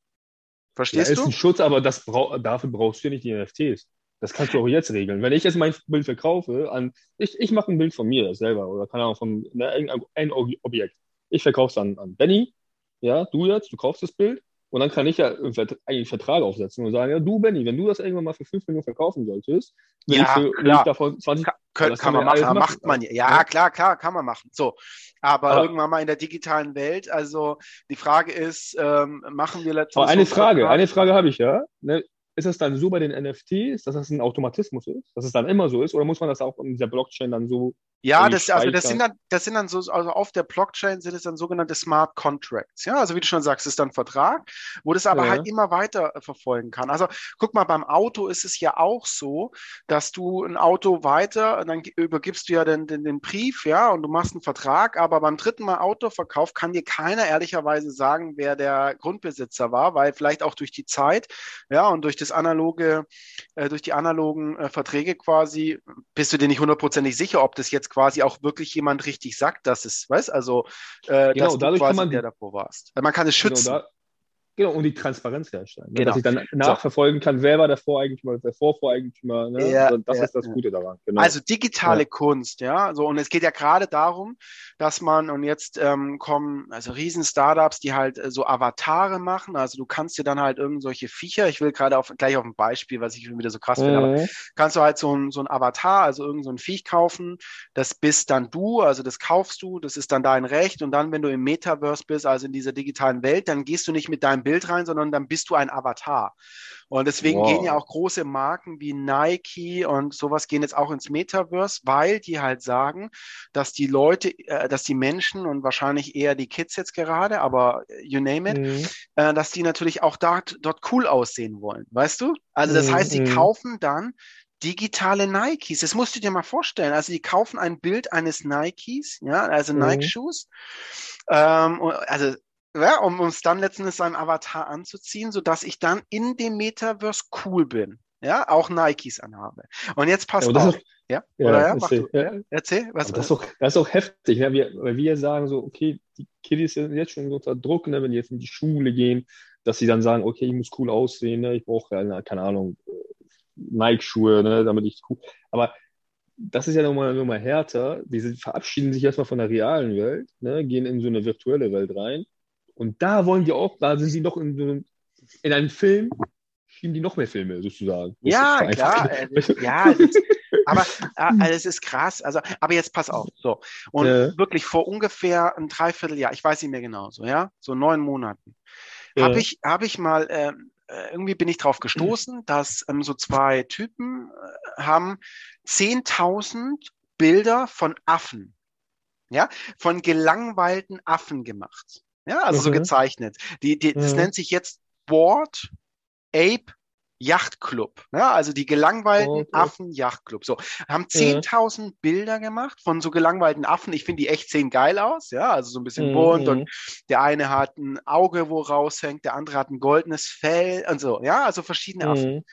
Ja, Verstehst ist du? ein Schutz, aber das brau dafür brauchst du ja nicht die NFTs. Das kannst du auch jetzt regeln. Wenn ich jetzt mein Bild verkaufe an, ich, ich mache ein Bild von mir selber oder keine Ahnung, von ne, irgendein ein Ob- Objekt. Ich verkaufe es an, an Benny, ja, du jetzt, du kaufst das Bild Und dann kann ich ja eigentlich einen Vertrag aufsetzen und sagen, ja, du, Benny, wenn du das irgendwann mal für 5 Millionen verkaufen solltest, will Ja, ich, für, klar. ich davon 20 Kann, kann, kann man man ja machen, macht man ja. Ja, klar, klar, kann man machen. So, aber, Aber- irgendwann mal in der digitalen Welt, also die Frage ist, ähm, machen wir letztens Aber eine Frage, eine Frage habe ich ja. Ne? Ist es dann so bei den NFTs, dass das ein Automatismus ist, dass es dann immer so ist, oder muss man das auch in dieser Blockchain dann so Ja, das, also das sind dann, das sind dann so, also auf der Blockchain sind es dann sogenannte Smart Contracts. Ja, also wie du schon sagst, ist dann ein Vertrag, wo das aber Ja. halt immer weiter äh, verfolgen kann. Also guck mal, beim Auto ist es ja auch so, dass du ein Auto weiter, dann übergibst du ja den, den, den Brief, ja, und du machst einen Vertrag, aber beim dritten Mal Autoverkauf kann dir keiner ehrlicherweise sagen, wer der Grundbesitzer war, weil vielleicht auch durch die Zeit, ja, und durch das analoge, äh, durch die analogen äh, Verträge quasi, bist du dir nicht hundertprozentig sicher, ob das jetzt quasi auch wirklich jemand richtig sagt, dass es, weißt, also, äh, Genau, dass du quasi man der davor warst. Weil man kann es schützen. Genau, da, genau, und die Transparenz herstellen. Ne? Genau. Dass ich dann nachverfolgen kann, wer war der Voreigentümer, der Vorvoreigentümer. Ne? Ja, Also das ja, ist das ja. Gute daran. Genau. Also digitale Kunst, ja. So, und es geht ja gerade darum, dass man, und jetzt ähm, kommen also riesen Startups, die halt äh, so Avatare machen. Also du kannst dir dann halt irgend solche Viecher, ich will gerade auf, gleich auf ein Beispiel, was ich wieder so krass finde, aber Mhm. kannst du halt so ein, so ein Avatar, also irgend so ein Viech kaufen, das bist dann du, also das kaufst du, das ist dann dein Recht und dann, wenn du im Metaverse bist, also in dieser digitalen Welt, dann gehst du nicht mit deinem Bild rein, sondern dann bist du ein Avatar. Und deswegen Wow. gehen ja auch große Marken wie Nike und sowas gehen jetzt auch ins Metaverse, weil die halt sagen, dass die Leute, äh, dass die Menschen und wahrscheinlich eher die Kids jetzt gerade, aber you name it, Mhm. äh, dass die natürlich auch dort, dort cool aussehen wollen, weißt du? Also das Mhm, heißt, sie mhm. kaufen dann digitale Nikes. Das musst du dir mal vorstellen. Also die kaufen ein Bild eines Nikes, ja, also Mhm. Nike-Shoes, ähm, also ja, um es dann letztendlich seinem Avatar anzuziehen, sodass ich dann in dem Metaverse cool bin. Ja, auch Nikes anhabe. Und jetzt pass Ja, auf. ist ja? Ja, Oder ja? Erzähl. Ja. Erzähl, was das ist doch, das ist doch heftig, ne? wir, weil wir sagen so, okay, die Kiddies sind jetzt schon unter Druck, ne? wenn die jetzt in die Schule gehen, dass sie dann sagen, okay, ich muss cool aussehen, ne? ich brauche, ja, keine Ahnung, äh, Nike-Schuhe, ne? damit ich cool. Aber das ist ja nochmal noch mal härter. Die verabschieden sich erstmal von der realen Welt, ne? gehen in so eine virtuelle Welt rein. Und da wollen die auch, da sind sie noch in, so einem- in einem Film, schieben die noch mehr Filme sozusagen. Das Ja, klar. äh, Ja, ist, aber äh, also es ist krass. Also, aber jetzt pass auf. So. Und Ja. wirklich vor ungefähr ein Dreivierteljahr, ich weiß nicht mehr genau, so, ja, so neun Monaten, Ja. habe ich, habe ich mal, ähm, äh, irgendwie bin ich drauf gestoßen, dass ähm, so zwei Typen äh, haben 10.000 Bilder von Affen, ja, von gelangweilten Affen gemacht. Ja, also so Mhm. gezeichnet. Die, die, das Mhm. nennt sich jetzt Board Ape Yacht Club. Ja, also die gelangweilten Ape. Affen Yacht Club. So, haben 10.000 Bilder gemacht von so gelangweilten Affen. Ich finde, die echt sehen geil aus. Ja, also so ein bisschen Mhm, bunt mhm. und der eine hat ein Auge, wo raushängt, der andere hat ein goldenes Fell und so. Ja, also verschiedene Affen. Mhm.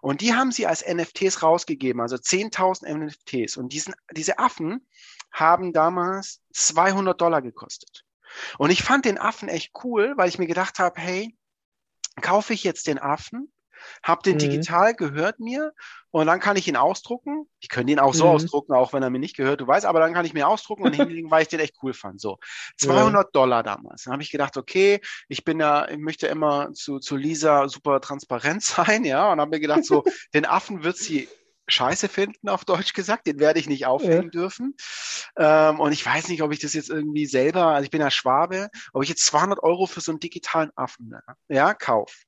Und die haben sie als NFTs rausgegeben, also 10.000 NFTs. Und diesen, diese Affen haben damals 200 Dollar gekostet. Und ich fand den Affen echt cool, weil ich mir gedacht habe, hey, kaufe ich jetzt den Affen, hab den Mhm. digital, gehört mir und dann kann ich ihn ausdrucken. Ich könnte ihn auch so Mhm. ausdrucken, auch wenn er mir nicht gehört, du weißt, aber dann kann ich mir ausdrucken und hinlegen, weil ich den echt cool fand. So, 200 Dollar damals. Dann habe ich gedacht, okay, ich bin ja, ich möchte immer zu, zu Lisa super transparent sein, ja, und habe mir gedacht, so, den Affen wird sie scheiße finden, auf Deutsch gesagt. Den werde ich nicht aufhängen dürfen. Ähm, und ich weiß nicht, ob ich das jetzt irgendwie selber, also ich bin ja Schwabe, ob ich jetzt 200 Euro für so einen digitalen Affen, ja, kauf.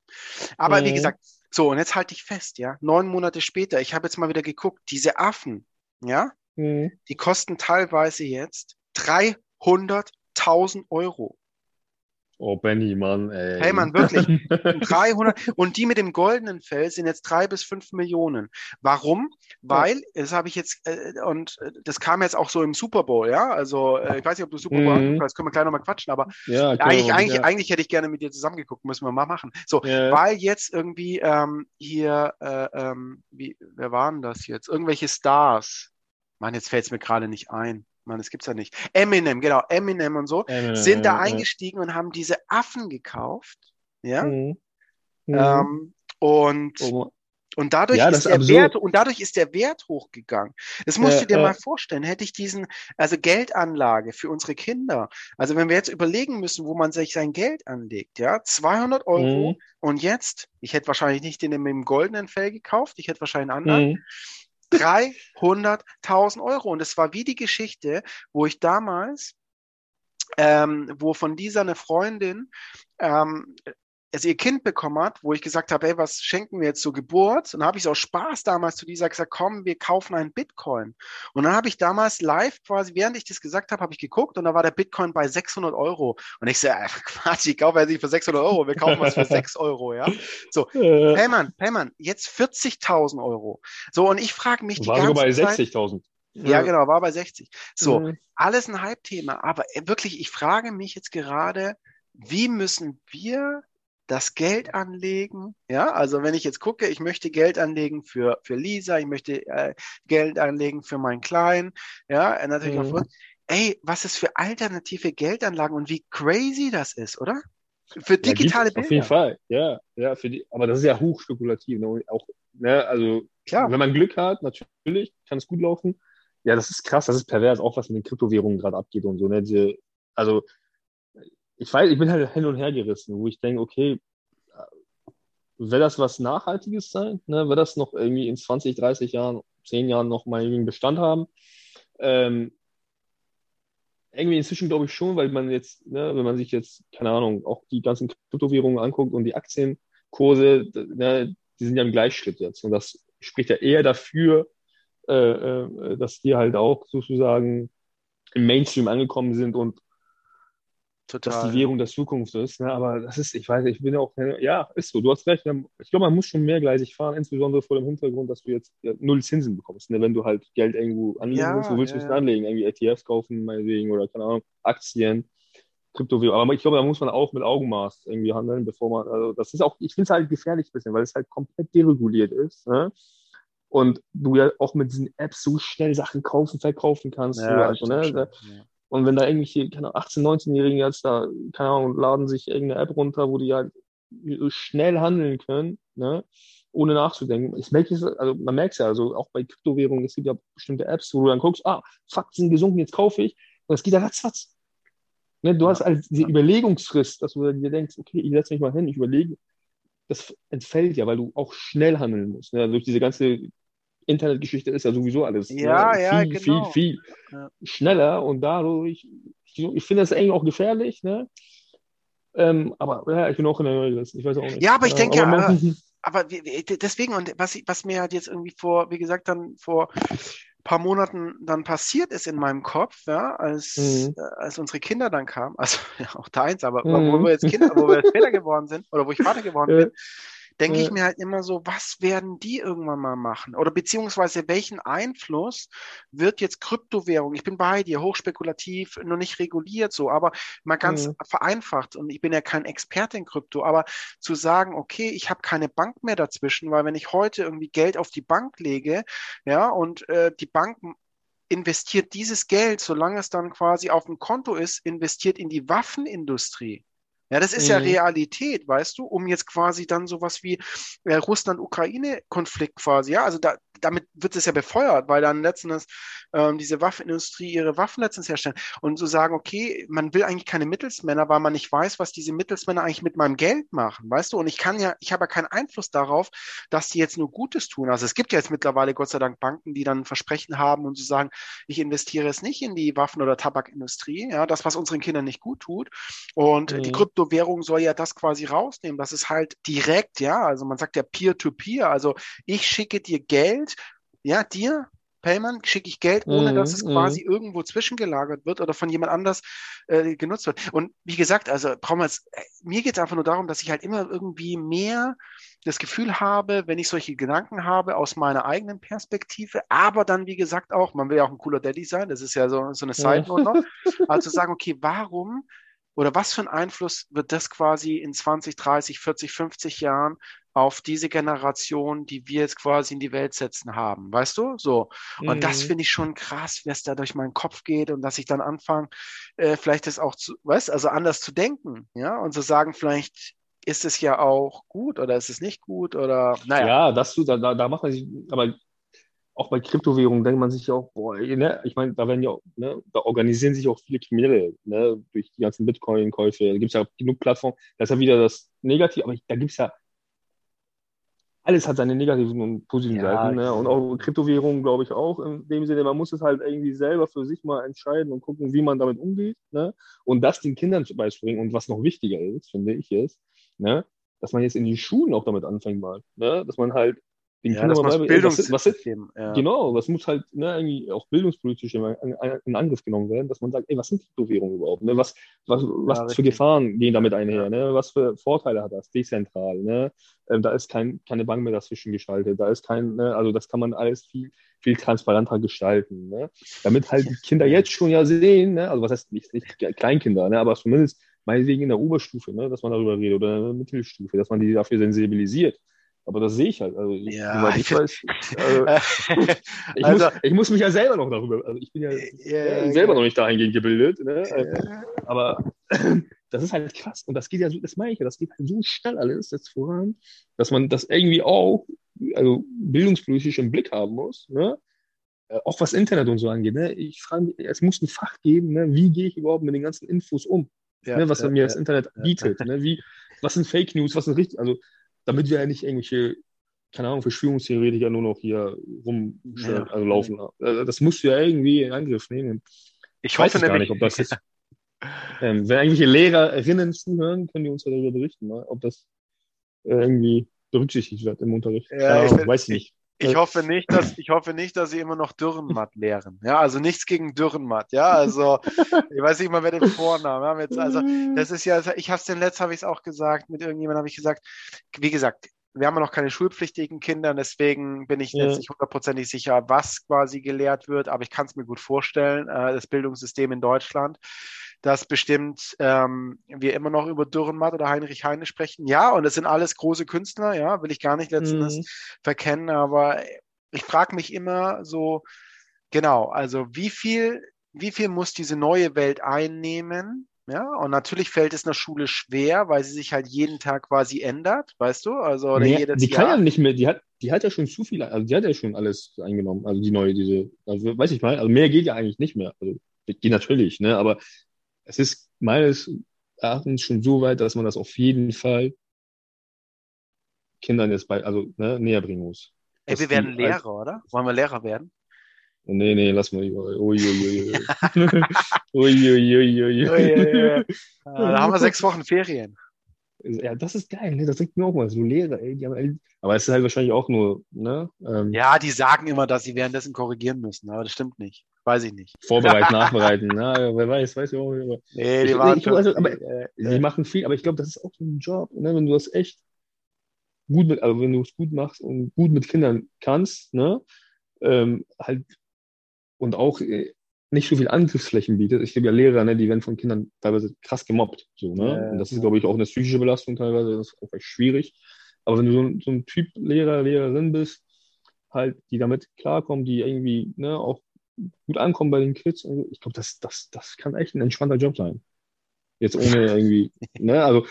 Aber wie Mhm. gesagt, so, und jetzt halte ich fest, ja, neun Monate später, ich habe jetzt mal wieder geguckt, diese Affen, ja, Mhm. die kosten teilweise jetzt 300.000 Euro. Oh, Benny, Mann, ey. Hey, Mann, wirklich. 300 und die mit dem goldenen Fell sind jetzt drei bis fünf Millionen. Warum? Weil, das habe ich jetzt, äh, und äh, das kam jetzt auch so im Super Bowl, ja. Also, äh, ich weiß nicht, ob du Super Bowl Mhm. hast, können wir gleich nochmal quatschen, aber Ja, eigentlich, eigentlich, ja. eigentlich hätte ich gerne mit dir zusammengeguckt, müssen wir mal machen. So, Ja. weil jetzt irgendwie ähm, hier, äh, ähm, wie, wer waren das jetzt? Irgendwelche Stars. Mann, jetzt fällt es mir gerade nicht ein. Mann, das gibt's ja nicht. Eminem, genau, Eminem und so, ja, sind da eingestiegen und haben diese Affen gekauft. Ja. Mhm. Mhm. Ähm, und, Oh, Und dadurch Ja, ist der Wert, und dadurch ist der Wert hochgegangen. Das musst Ja, du dir ja. mal vorstellen. Hätte ich diesen, also Geldanlage für unsere Kinder. Also wenn wir jetzt überlegen müssen, wo man sich sein Geld anlegt, ja, 200 Euro Mhm. und jetzt, ich hätte wahrscheinlich nicht den mit dem goldenen Fell gekauft, ich hätte wahrscheinlich einen anderen, Mhm. 300.000 Euro. Und es war wie die Geschichte, wo ich damals, ähm, wo von dieser eine Freundin, ähm, also ihr Kind bekommen hat, wo ich gesagt habe, hey, was schenken wir jetzt zur Geburt? Und dann habe ich so aus Spaß damals zu dieser gesagt, komm, wir kaufen einen Bitcoin. Und dann habe ich damals live quasi, während ich das gesagt habe, habe ich geguckt und da war der Bitcoin bei 600 Euro. Und ich so, Quatsch, ich kaufe ja nicht für 600 Euro, wir kaufen was für 6 Euro, ja. Äh, Payman, Payman, jetzt 40.000 Euro. So, und ich frage mich die war ganze bei Zeit. 60.000. Ja, genau, war bei 60. So, Mhm. alles ein Hype-Thema, aber äh, wirklich, ich frage mich jetzt gerade, wie müssen wir das Geld anlegen? Ja, also wenn ich jetzt gucke, ich möchte Geld anlegen für, für Lisa, ich möchte äh, Geld anlegen für meinen Kleinen, ja, äh, natürlich auch Mhm. für uns. Ey, was es für alternative Geldanlagen und wie crazy das ist, oder? Für Ja, digitale gibt's Bilder. Auf jeden Fall, ja, ja, für die, aber das ist ja hochspekulativ. Ne? Auch, ne, also, Klar. wenn man Glück hat, natürlich kann es gut laufen. Ja, das ist krass, das ist pervers, auch was mit den Kryptowährungen gerade abgeht und so. Ne? Diese, also, ich weiß, ich bin halt hin und her gerissen, wo ich denke, okay, wird das was Nachhaltiges sein? Ne? Wird das noch irgendwie in 20, 30 Jahren, 10 Jahren noch mal irgendwie einen Bestand haben? Ähm, irgendwie inzwischen glaube ich schon, weil man jetzt, ne, wenn man sich jetzt, keine Ahnung, auch die ganzen Kryptowährungen anguckt und die Aktienkurse, ne, die sind ja im Gleichschritt jetzt. Und das spricht ja eher dafür, äh, äh, dass die halt auch sozusagen im Mainstream angekommen sind und dass Total. die Währung der Zukunft ist. Ne? Aber das ist, ich weiß, ich bin ja auch, ja, ist so, du hast recht. ne? Ich glaube, man muss schon mehrgleisig fahren, insbesondere vor dem Hintergrund, dass du jetzt ja, null Zinsen bekommst. Ne? Wenn du halt Geld irgendwo anlegen Ja, willst, wo willst du ja, es ja. anlegen? Irgendwie ETFs kaufen, meinetwegen, oder keine Ahnung, Aktien, Kryptowährung. Aber ich glaube, da muss man auch mit Augenmaß irgendwie handeln, bevor man, also das ist auch, ich finde es halt gefährlich ein bisschen, weil es halt komplett dereguliert ist. Ne? Und du ja auch mit diesen Apps so schnell Sachen kaufen, verkaufen kannst. Ja, also, ne? Und wenn da irgendwelche, keine Ahnung, 18-, 19-Jährigen jetzt da, keine Ahnung, laden sich irgendeine App runter, wo die halt so schnell handeln können, ne, ohne nachzudenken. Ich merke es, also man merkt es ja, also auch bei Kryptowährungen, es gibt ja bestimmte Apps, wo du dann guckst, ah, die sind gesunken, jetzt kaufe ich. Und es geht ja ratzfatz. Ne, du Ja, hast halt diese. Überlegungsfrist, dass du dir denkst, okay, ich setze mich mal hin, ich überlege. Das entfällt ja, weil du auch schnell handeln musst. Ne? Durch diese ganze Internetgeschichte ist ja sowieso alles Ja, ne? ja, viel, genau. viel, viel Ja. schneller und dadurch, ich, ich finde das eigentlich auch gefährlich, ne? Ähm, aber ja, ich bin auch in der Neue. Ich weiß auch nicht. Ja, aber ich denke, aber aber- aber deswegen, und was, was mir halt jetzt irgendwie vor, wie gesagt, dann vor ein paar Monaten dann passiert ist in meinem Kopf, ja, als, Mhm. äh, als unsere Kinder dann kamen, also ja, auch deins, aber wo Mhm. wir jetzt Kinder, wo wir jetzt Väter geworden sind, oder wo ich Vater geworden bin, denke ich Ja. mir halt immer so, was werden die irgendwann mal machen? Oder beziehungsweise welchen Einfluss wird jetzt Kryptowährung, ich bin bei dir, hochspekulativ, noch nicht reguliert so, aber mal ganz Mhm. vereinfacht, und ich bin ja kein Experte in Krypto, aber zu sagen, okay, ich habe keine Bank mehr dazwischen, weil wenn ich heute irgendwie Geld auf die Bank lege, ja, und äh, die Bank investiert dieses Geld, solange es dann quasi auf dem Konto ist, investiert in die Waffenindustrie. Ja, das ist ja Mhm. Realität, weißt du, um jetzt quasi dann sowas wie äh, Russland-Ukraine-Konflikt quasi, ja, also da, damit wird es ja befeuert, weil dann letztens ähm, diese Waffenindustrie ihre Waffen letztens herstellen und so sagen, okay, man will eigentlich keine Mittelsmänner, weil man nicht weiß, was diese Mittelsmänner eigentlich mit meinem Geld machen, weißt du, und ich kann ja, ich habe ja keinen Einfluss darauf, dass die jetzt nur Gutes tun. Also es gibt ja jetzt mittlerweile Gott sei Dank Banken, die dann Versprechen haben und so sagen, ich investiere es nicht in die Waffen- oder Tabakindustrie, ja, das, was unseren Kindern nicht gut tut. Und Mhm. die Kryptowährung soll ja das quasi rausnehmen. Das ist halt direkt, ja, also man sagt ja Peer-to-Peer, also ich schicke dir Geld, ja, dir, Payman, schicke ich Geld, ohne Mhm, dass es mhm. quasi irgendwo zwischengelagert wird oder von jemand anders äh, genutzt wird. Und wie gesagt, also brauchen wir jetzt, mir geht es einfach nur darum, dass ich halt immer irgendwie mehr das Gefühl habe, wenn ich solche Gedanken habe aus meiner eigenen Perspektive, aber dann, wie gesagt, auch, man will ja auch ein cooler Daddy sein, das ist ja so, so eine Side Note noch, also sagen, okay, warum oder was für einen Einfluss wird das quasi in 20, 30, 40, 50 Jahren auf diese Generation, die wir jetzt quasi in die Welt setzen haben, weißt du? So. Und das Mhm. finde ich schon krass, wie es da durch meinen Kopf geht und dass ich dann anfange, äh, vielleicht das auch zu, weißt, also anders zu denken, ja, und zu sagen, vielleicht ist es ja auch gut oder ist es nicht gut oder naja. Ja, das da, da, da macht man sich, aber auch bei Kryptowährungen denkt man sich ja auch, boah, ne, ich meine, da werden ja, ne, da organisieren sich auch viele Kriminelle, ne, durch die ganzen Bitcoin-Käufe. Da gibt es ja genug Plattformen. Das ist ja wieder das Negative, aber da gibt es ja alles hat seine negativen und positiven ja, Seiten. Ne? Und auch Kryptowährungen, glaube ich, auch in dem Sinne, man muss es halt irgendwie selber für sich mal entscheiden und gucken, wie man damit umgeht. Ne? Und das den Kindern beibringen. Und was noch wichtiger ist, finde ich, ist, ne? dass man jetzt in die Schulen auch damit anfängt mal. Ne? Dass man halt den ja, Kindern mal Bildungssystem. Ja. Genau, was muss halt ne, irgendwie auch bildungspolitisch in, in, Angriff genommen werden, dass man sagt, ey, was sind Kryptowährungen überhaupt? Ne? Was, was, was ja, für Gefahren gehen damit einher? Ne? Was für Vorteile hat das? Dezentral. Ne? Ähm, da ist kein, keine Bank mehr dazwischen geschaltet. Da ist kein, ne? also das kann man alles viel, viel transparenter gestalten. Ne? Damit halt die Kinder jetzt schon ja sehen, ne? also was heißt nicht, nicht Kleinkinder, ne? aber zumindest meinetwegen in der Oberstufe, ne? dass man darüber redet oder in der Mittelstufe, dass man die dafür sensibilisiert aber das sehe ich halt. Also, ich, ja, ich, weiß, also, ich, also, muss, ich, muss, mich ja selber noch darüber, also ich bin ja, ja selber noch nicht dahingehend gebildet, ne? aber das ist halt krass und das geht ja so, das meine ich ja, das geht halt so schnell alles jetzt voran, dass man das irgendwie auch, also bildungspolitisch im Blick haben muss, ne? Äh, auch was Internet und so angeht. Ne? Ich frage mich, es muss ein Fach geben, ne? wie gehe ich überhaupt mit den ganzen Infos um, ja, ne? was ja, mir das Internet bietet, ne? wie, was sind Fake News, was sind richtig, also damit wir ja nicht irgendwelche, keine Ahnung, Verschwörungstheoretiker nur noch hier rum ja. also laufen. Also das musst du ja irgendwie in Angriff nehmen. Ich, ich hoffe gar nicht, ob das ist. ähm, wenn irgendwelche Lehrerinnen zuhören, können die uns ja darüber berichten, ne? ob das äh, irgendwie berücksichtigt wird im Unterricht. Ja, ja ich weiß ich nicht. Ich hoffe nicht, dass ich hoffe nicht, dass sie immer noch Dürrenmatt lehren. Ja, also nichts gegen Dürrenmatt. Ja, also ich weiß nicht mal, wer den Vornamen haben jetzt. Also das ist ja, ich habe es den letzten habe ich es auch gesagt mit irgendjemandem habe ich gesagt. Wie gesagt, wir haben ja noch keine schulpflichtigen Kinder, deswegen bin ich ja. jetzt nicht hundertprozentig sicher, was quasi gelehrt wird, aber ich kann es mir gut vorstellen, äh, das Bildungssystem in Deutschland dass bestimmt ähm, wir immer noch über Dürrenmatt oder Heinrich Heine sprechen. Ja, und es sind alles große Künstler, ja, will ich gar nicht letztendlich mhm. verkennen, aber ich frage mich immer so, genau, also wie viel, wie viel muss diese neue Welt einnehmen? Ja, und natürlich fällt es einer Schule schwer, weil sie sich halt jeden Tag quasi ändert, weißt du? Also oder nee, jedes die Jahr. kann ja nicht mehr, die hat, die hat ja schon zu viel, also die hat ja schon alles eingenommen, also die neue, diese, also weiß ich mal, also mehr geht ja eigentlich nicht mehr. Also geht natürlich, ne? Aber es ist meines Erachtens schon so weit, dass man das auf jeden Fall Kindern jetzt bei, also ne, näher bringen muss. Ey, wir werden Lehrer, als, oder? Wollen wir Lehrer werden? Nee, nee, lass mal. Uiuiui. Uiuiui. Da haben wir sechs Wochen Ferien. Ja, das ist geil, ne? Das denkt mir auch mal so Lehrer, ey, die haben, aber es ist halt wahrscheinlich auch nur, ne? Ähm, ja, die sagen immer, dass sie währenddessen korrigieren müssen, aber das stimmt nicht. Weiß ich nicht. Vorbereiten, nachbereiten, ne? Wer weiß, weiß ich auch nicht. Nee, die ich, waren ich, schon, also, aber, äh, sie machen viel, aber ich glaube, das ist auch so ein Job, ne? Wenn du das echt gut mit, also wenn du es gut machst und gut mit Kindern kannst, ne? Ähm, halt und auch äh, nicht so viel Angriffsflächen bietet. Ich glaube ja Lehrer, ne, die werden von Kindern teilweise krass gemobbt. So, ne? Ja, und das ist, glaube ich, auch eine psychische Belastung teilweise, das ist auch echt schwierig. Aber wenn du so, so ein Typ Lehrer, Lehrerin bist, halt, die damit klarkommen, die irgendwie ne, auch gut ankommen bei den Kids, ich glaube, das, das, das kann echt ein entspannter Job sein. Jetzt ohne irgendwie, ne, also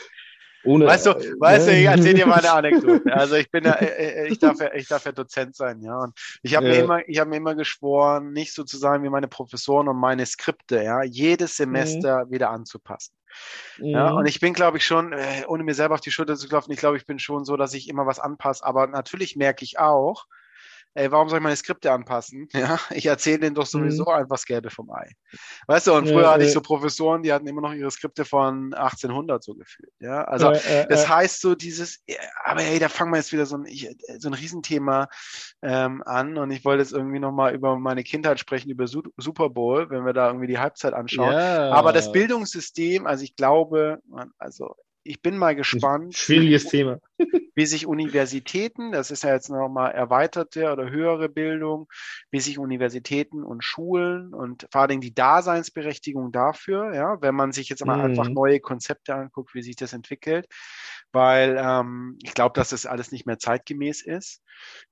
ohne, weißt du, äh, weißt du, ich erzähle dir mal eine Anekdote. Also ich bin ja, äh, äh, ich darf ja, ich darf ja Dozent sein, ja. Und ich habe ja. mir immer, ich habe mir immer geschworen, nicht so zu sein wie meine Professoren und meine Skripte, ja, jedes Semester mhm. wieder anzupassen. Mhm. Ja, und ich bin, glaube ich, schon, ohne mir selber auf die Schulter zu klopfen, ich glaube, ich bin schon so, dass ich immer was anpasse. Aber natürlich merke ich auch, ey, warum soll ich meine Skripte anpassen? Ja, ich erzähle denen doch sowieso mhm. einfach das Gelbe vom Ei. Weißt du, und früher ja, hatte ich so Professoren, die hatten immer noch ihre Skripte von 1800 so gefühlt. Ja, also ja, das heißt so dieses, aber ey, da fangen wir jetzt wieder so ein, so ein Riesenthema ähm, an und ich wollte jetzt irgendwie nochmal über meine Kindheit sprechen, über Super Bowl, wenn wir da irgendwie die Halbzeit anschauen. Aber das Bildungssystem, also ich glaube, also ich bin mal gespannt. Schwieriges wie, Thema. wie sich Universitäten, das ist ja jetzt nochmal erweiterte oder höhere Bildung, wie sich Universitäten und Schulen und vor allem die Daseinsberechtigung dafür, ja, wenn man sich jetzt mal mhm. einfach neue Konzepte anguckt, wie sich das entwickelt, weil ähm, ich glaube, dass das alles nicht mehr zeitgemäß ist.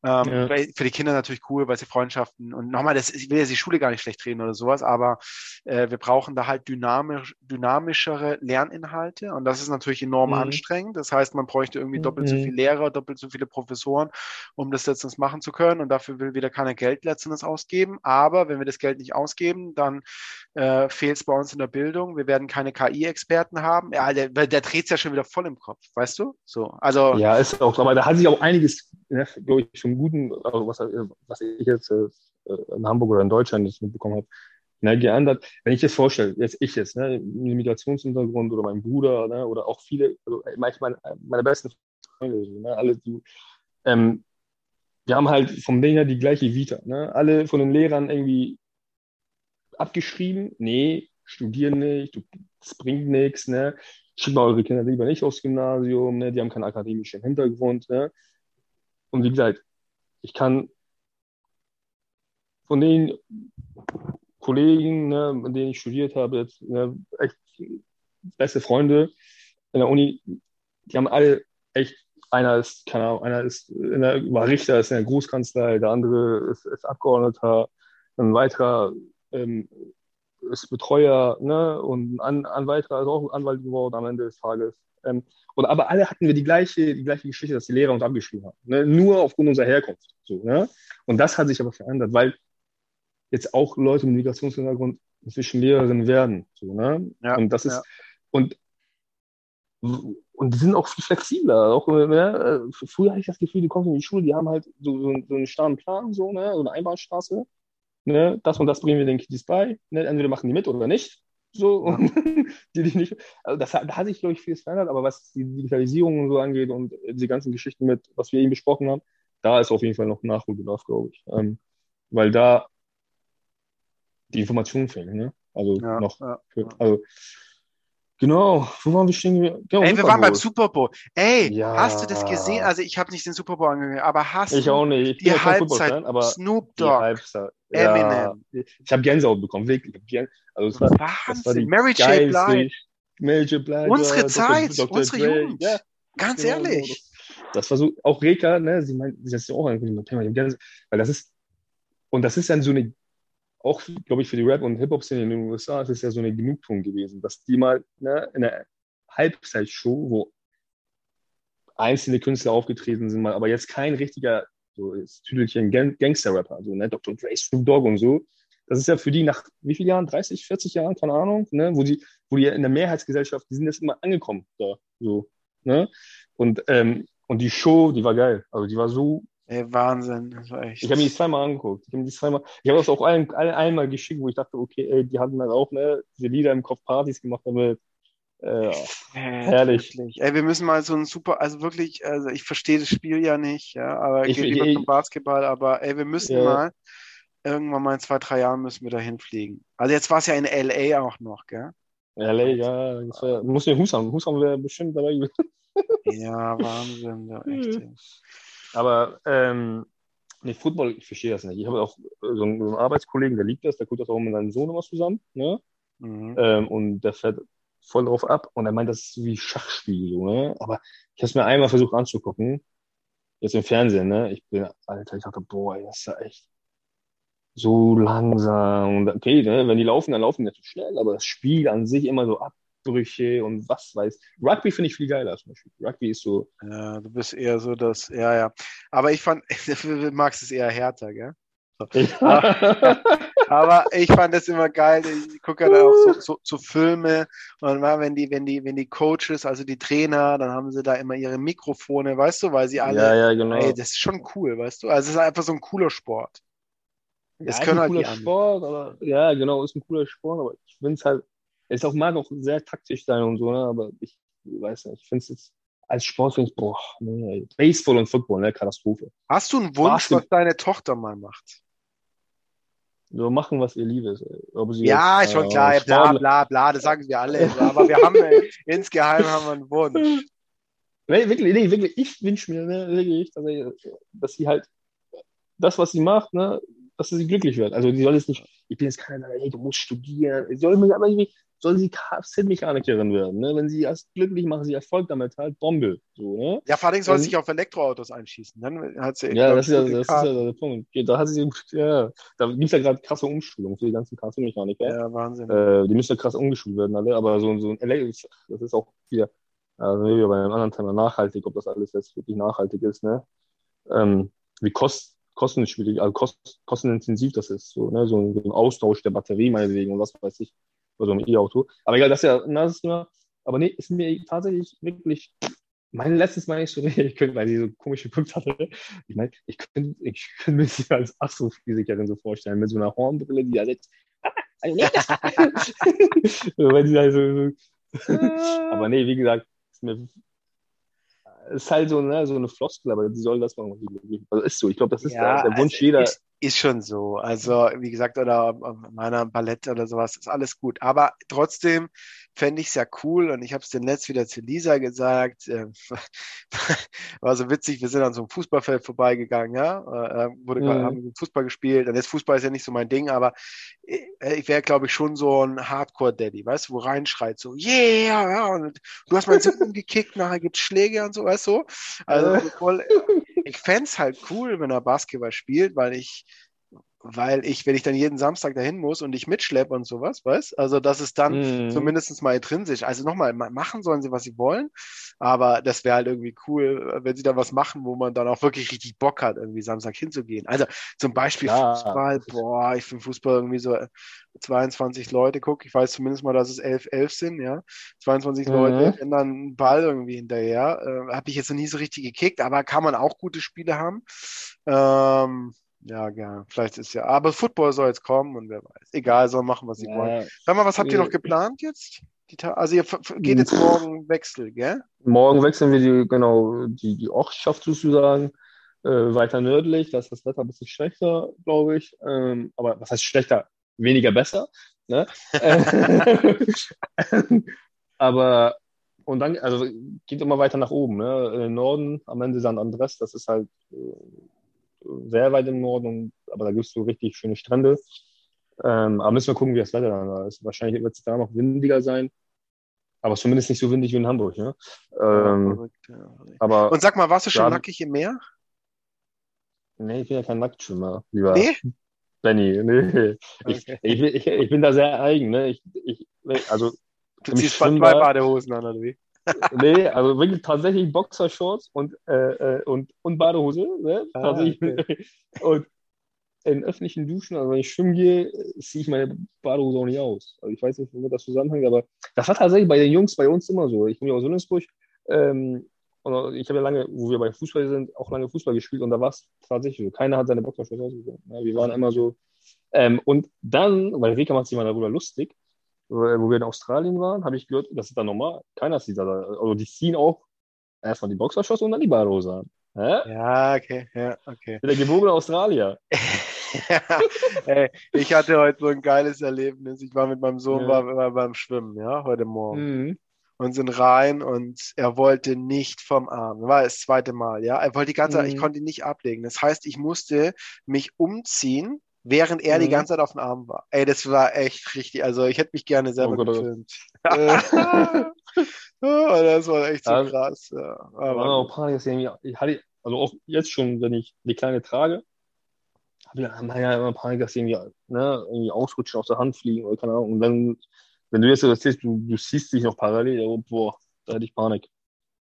Ähm, ja. Für die Kinder natürlich cool, weil sie Freundschaften und nochmal, das, ich will ja die Schule gar nicht schlecht reden oder sowas, aber äh, wir brauchen da halt dynamisch, dynamischere Lerninhalte und das ist natürlich enorm mhm. anstrengend. Das heißt, man bräuchte irgendwie doppelt mhm. so viele Lehrer, doppelt so viele Professoren, um das letztens machen zu können und dafür will wieder keiner Geld letztendlich ausgeben. Aber wenn wir das Geld nicht ausgeben, dann äh, fehlt es bei uns in der Bildung. Wir werden keine KI-Experten haben. Ja, der, der dreht es ja schon wieder voll im Kopf, weißt du? So, also. Ja, ist auch, aber da hat sich auch einiges, ne, glaube ich, zum Guten, also was, was ich jetzt äh, in Hamburg oder in Deutschland jetzt mitbekommen habe, ne, geändert. Wenn ich das vorstelle, jetzt ich jetzt, ne, Migrationshintergrund oder mein Bruder, ne, oder auch viele, also manchmal meine besten Freunde, ne, alle, die, ähm, wir haben halt vom Ding her die gleiche Vita. Ne? Alle von den Lehrern irgendwie abgeschrieben. Nee, studieren nicht, das bringt nichts. Ne? Schickt mal eure Kinder lieber nicht aufs Gymnasium, ne? die haben keinen akademischen Hintergrund. Ne? Und wie gesagt, ich kann von den Kollegen, ne, mit denen ich studiert habe, jetzt ne, echt beste Freunde in der Uni, die haben alle echt einer ist, keine Ahnung, einer ist der, war Richter, ist in der Großkanzlei, der andere ist, ist Abgeordneter, ein weiterer ähm, ist Betreuer, ne, und ein, weiterer ist auch Anwalt geworden am Ende des Tages. Ähm, und aber alle hatten wir die gleiche, die gleiche Geschichte, dass die Lehrer uns abgeschrieben haben. Ne? Nur aufgrund unserer Herkunft. So, ne? Und das hat sich aber verändert, weil jetzt auch Leute mit Migrationshintergrund inzwischen Lehrerinnen werden. So, ne? Ja, und das ist, ja. und und die sind auch viel flexibler. Auch, ne? Früher hatte ich das Gefühl, die kommen in die Schule, die haben halt so, so, so einen starren Plan, so, ne? so eine Einbahnstraße. Ne? Das und das bringen wir den Kiddies bei. Ne? Entweder machen die mit oder nicht. So, und die, die nicht. Also das, da hat sich, glaube ich, vieles verändert, aber was die Digitalisierung und so angeht und diese ganzen Geschichten mit, was wir eben besprochen haben, da ist auf jeden Fall noch Nachholbedarf, glaube ich. Ähm, weil da die Informationen fehlen, ne? Also ja, noch. Ja, für, also Genau, wo waren wir stehen? Genau, Ey, wir waren beim Super Bowl. Ey, ja. hast du das gesehen? Also ich habe nicht den Super Bowl angeguckt, aber hast ich du auch nicht. Ich die Halbzeit aber Snoop Dogg, Halbzeit. Eminem. Ja, ich habe Gänsehaut bekommen, wirklich. Also es war, Wahnsinn. Das war Mary J. Blige. Mary J. Blige. Unsere Dr. Zeit, Dr. unsere Dre. Jugend. Ja, Ganz genau, ehrlich. Das, das, war so, auch Reka, ne, sie meint, sie ist ja auch ein Thema, weil das ist, und das ist dann so eine auch, glaube ich, für die Rap- und Hip-Hop-Szene in den USA ist es ja so eine Genugtuung gewesen, dass die mal ne, in der Halbzeitshow, wo einzelne Künstler aufgetreten sind, mal, aber jetzt kein richtiger, so ist Tüdelchen Gang Gangster-Rapper, so, ne, Dr. Dre, Snoop Dogg und so. Das ist ja für die nach wie vielen Jahren? 30, 40 Jahren, keine Ahnung, ne, wo die, wo die in der Mehrheitsgesellschaft, die sind jetzt immer angekommen da, so, ne. Und, ähm, und die Show, die war geil. Also die war so Ey, Wahnsinn, das war echt. Ich habe mir die zweimal angeguckt. Ich habe die zweimal, ich habe das auch allen, allen einmal geschickt, wo ich dachte, okay, ey, die hatten dann auch ne, diese Lieder im Kopf Partys gemacht damit. Äh, herrlich. Wirklich. Ey, wir müssen mal so ein super, also wirklich, also ich verstehe das Spiel ja nicht, ja, aber ich, geht lieber zum Basketball, aber ey, wir müssen ja. mal irgendwann mal in zwei, drei Jahren müssen wir dahin fliegen. Also jetzt war es ja in LA auch noch, gell? LA, ja, das muss ja Husam, Husam wäre bestimmt dabei gewesen. ja, Wahnsinn, ja, echt. Aber ähm, nee, Football, ich verstehe das nicht. Ich habe auch so einen, so einen, Arbeitskollegen, der liebt das, der guckt das auch mit seinem Sohn immer zusammen. Ne? Mhm. Ähm, und der fährt voll drauf ab und er meint, das ist wie Schachspiel. So, ne? Aber ich habe es mir einmal versucht anzugucken. Jetzt im Fernsehen, ne? Ich bin, Alter, ich dachte, boah, das ist ja echt so langsam. Und okay, ne? wenn die laufen, dann laufen die natürlich schnell, aber das Spiel an sich immer so ab Abbrüche und was weiß. Rugby finde ich viel geiler zum Beispiel. Rugby ist so. Ja, du bist eher so das, ja, ja. Aber ich fand, du magst es eher härter, gell? So. aber ich fand das immer geil. Ich gucke ja dann auch so, so, so Filme und wenn die, wenn die, wenn die Coaches, also die Trainer, dann haben sie da immer ihre Mikrofone, weißt du, weil sie alle. Ja, ja, genau. Ey, das ist schon cool, weißt du. Also es ist einfach so ein cooler Sport. Das ja, können halt cooler Sport, aber, ja, genau, ist ein cooler Sport, aber ich finde es halt, es auch mag auch sehr taktisch sein und so, ne? aber ich weiß nicht, ich finde es jetzt als Sport, finde ich, boah, nee, Baseball und Football, ne, Katastrophe. Hast du einen Wunsch, Basketball. was deine Tochter mal macht? So machen, was ihr lieb ja, jetzt, schon äh, klar, bla bla bla, das sagen wir alle. aber wir haben äh, insgeheim haben wir einen Wunsch. Nee, wirklich, nee, wirklich, ich wünsche mir, ne, wirklich, dass, dass sie halt das, was sie macht, ne, dass sie glücklich wird. Also die soll jetzt nicht, ich bin jetzt keiner, hey, du musst studieren. Ich soll mir aber irgendwie, soll sie Kfz-Mechanikerin werden. Ne? Wenn sie erst glücklich machen, sie Erfolg damit halt, Bombe. So, ne? Ja, vor allem soll sie sich auf Elektroautos einschießen. Dann hat sie, ja, das ist ja, das ist ja der Punkt. Da hat sie, ja, da gibt es ja gerade krasse Umschulung für die ganzen Kfz-Mechaniker. Ja, Wahnsinn. Äh, die müssen ja krass umgeschult werden alle, aber so, so ein Elektro, das ist auch wieder, also wir bei einem anderen Thema nachhaltig, ob das alles jetzt wirklich nachhaltig ist, ne? Ähm, wie kost, kostenschwierig, also kost, kostenintensiv das ist, so, ne? so, ein, so ein Austausch der Batterie meinetwegen und was weiß ich, oder so ein E-Auto. Aber egal, das ist ja ein anderes Thema. Aber nee, ist mir tatsächlich wirklich, mein letztes Mal nicht so richtig, ich könnte, weil die so komische geguckt hatte, ich meine, ich könnte, ich könnte mir sie als Astrophysikerin so vorstellen, mit so einer Hornbrille, die da sitzt. Weil die halt so, so. aber nee, wie gesagt, ist mir ist halt so, ne, so eine Floskel, aber die sollen das machen. Also ist so. Ich glaube, das ist ja, der, der Wunsch also jeder. Ist, ist schon so. Also, wie gesagt, oder meiner Ballett oder sowas, ist alles gut. Aber trotzdem fände ich es ja cool und ich habe es den Netz wieder zu Lisa gesagt. Äh, war so witzig, wir sind an so einem Fußballfeld vorbeigegangen, ja. Äh, wurde mhm. haben Fußball gespielt. Und jetzt Fußball ist ja nicht so mein Ding, aber äh, ich wäre, glaube ich, schon so ein Hardcore-Daddy, weißt du, wo reinschreit so, yeah, ja, und du hast meinen Sinn gekickt, nachher gibt's Schläge und so, weißt du? Also voll, ich fände es halt cool, wenn er Basketball spielt, weil ich weil ich, wenn ich dann jeden Samstag dahin muss und ich mitschleppe und sowas, weißt Also das ist dann mm. zumindest mal intrinsisch. Also nochmal, machen sollen sie, was sie wollen, aber das wäre halt irgendwie cool, wenn sie da was machen, wo man dann auch wirklich richtig Bock hat, irgendwie Samstag hinzugehen. Also zum Beispiel ja. Fußball, boah, ich finde Fußball irgendwie so 22 Leute, guck, ich weiß zumindest mal, dass es 11, 11 sind, ja. 22 mhm. Leute ändern einen Ball irgendwie hinterher. Äh, Habe ich jetzt noch nie so richtig gekickt, aber kann man auch gute Spiele haben. Ähm, ja, gerne. Vielleicht ist ja. Aber Football soll jetzt kommen und wer weiß. Egal, soll machen, was sie ja. wollen. Sag mal, was habt ihr noch geplant jetzt? also ihr geht jetzt morgen Wechsel, gell? Morgen wechseln wir die, genau, die, die Ortschaft sozusagen äh, weiter nördlich. Da ist das Wetter ein bisschen schlechter, glaube ich. Ähm, aber was heißt schlechter? Weniger besser. Ne? aber und dann, also geht immer weiter nach oben, ne? In den Norden, am Ende San Andres, das ist halt äh, sehr weit im Norden, aber da gibt es so richtig schöne Strände. Ähm, aber müssen wir gucken, wie das Wetter dann da ist. Wahrscheinlich wird es da noch windiger sein, aber zumindest nicht so windig wie in Hamburg. Ne? Ähm, aber, Und sag mal, warst du schon nackig im Meer? Nee, ich bin ja kein Nacktschwimmer, lieber nee? Benny. Nee. Ich, ich, ich, ich, bin da sehr eigen. Ne? Ich, also, du ziehst zwei Badehosen an, oder wie? Nee, also wirklich tatsächlich Boxershorts und, äh, äh, und, und Badehose. Ne? Ah. Okay. Und in öffentlichen Duschen, also wenn ich schwimmen gehe, ziehe ich meine Badehose auch nicht aus. Also ich weiß nicht, womit das zusammenhängt, aber das war tatsächlich bei den Jungs bei uns immer so. Ich komme ja aus Wilhelmsburg ähm, und ich habe ja lange, wo wir bei Fußball sind, auch lange Fußball gespielt und da war es tatsächlich so. Keiner hat seine Boxershorts ausgezogen. Ja, wir waren immer so. Ähm, und dann, weil Rika macht sich mal darüber lustig, wo wir in Australien waren, habe ich gehört, das ist dann normal. Keiner sieht da. Also die ziehen auch erstmal die Boxershorts und dann die Badehose an. Hä? Ja, okay, ja, okay. Der geborene Australier. ja, ey, ich hatte heute so ein geiles Erlebnis. Ich war mit meinem Sohn ja. war beim Schwimmen, ja, heute Morgen. Mhm. Und sind rein und er wollte nicht vom Arm. War das zweite Mal, ja. Er wollte die ganze Zeit, mhm. ich konnte ihn nicht ablegen. Das heißt, ich musste mich umziehen während er mhm. die ganze Zeit auf dem Arm war. Ey, das war echt richtig. Also ich hätte mich gerne selber oh Gott, oh gefilmt. oh, das war echt so ja, krass. Ja. Aber auch Panik, ich hatte, also auch jetzt schon, wenn ich die kleine trage, habe ich ja immer Panik, dass sie irgendwie, ne, irgendwie ausrutschen, aus der Hand fliegen oder keine Ahnung. Und dann, wenn du jetzt so erzählst, du, du siehst dich noch parallel, oh, boah, da hätte ich Panik.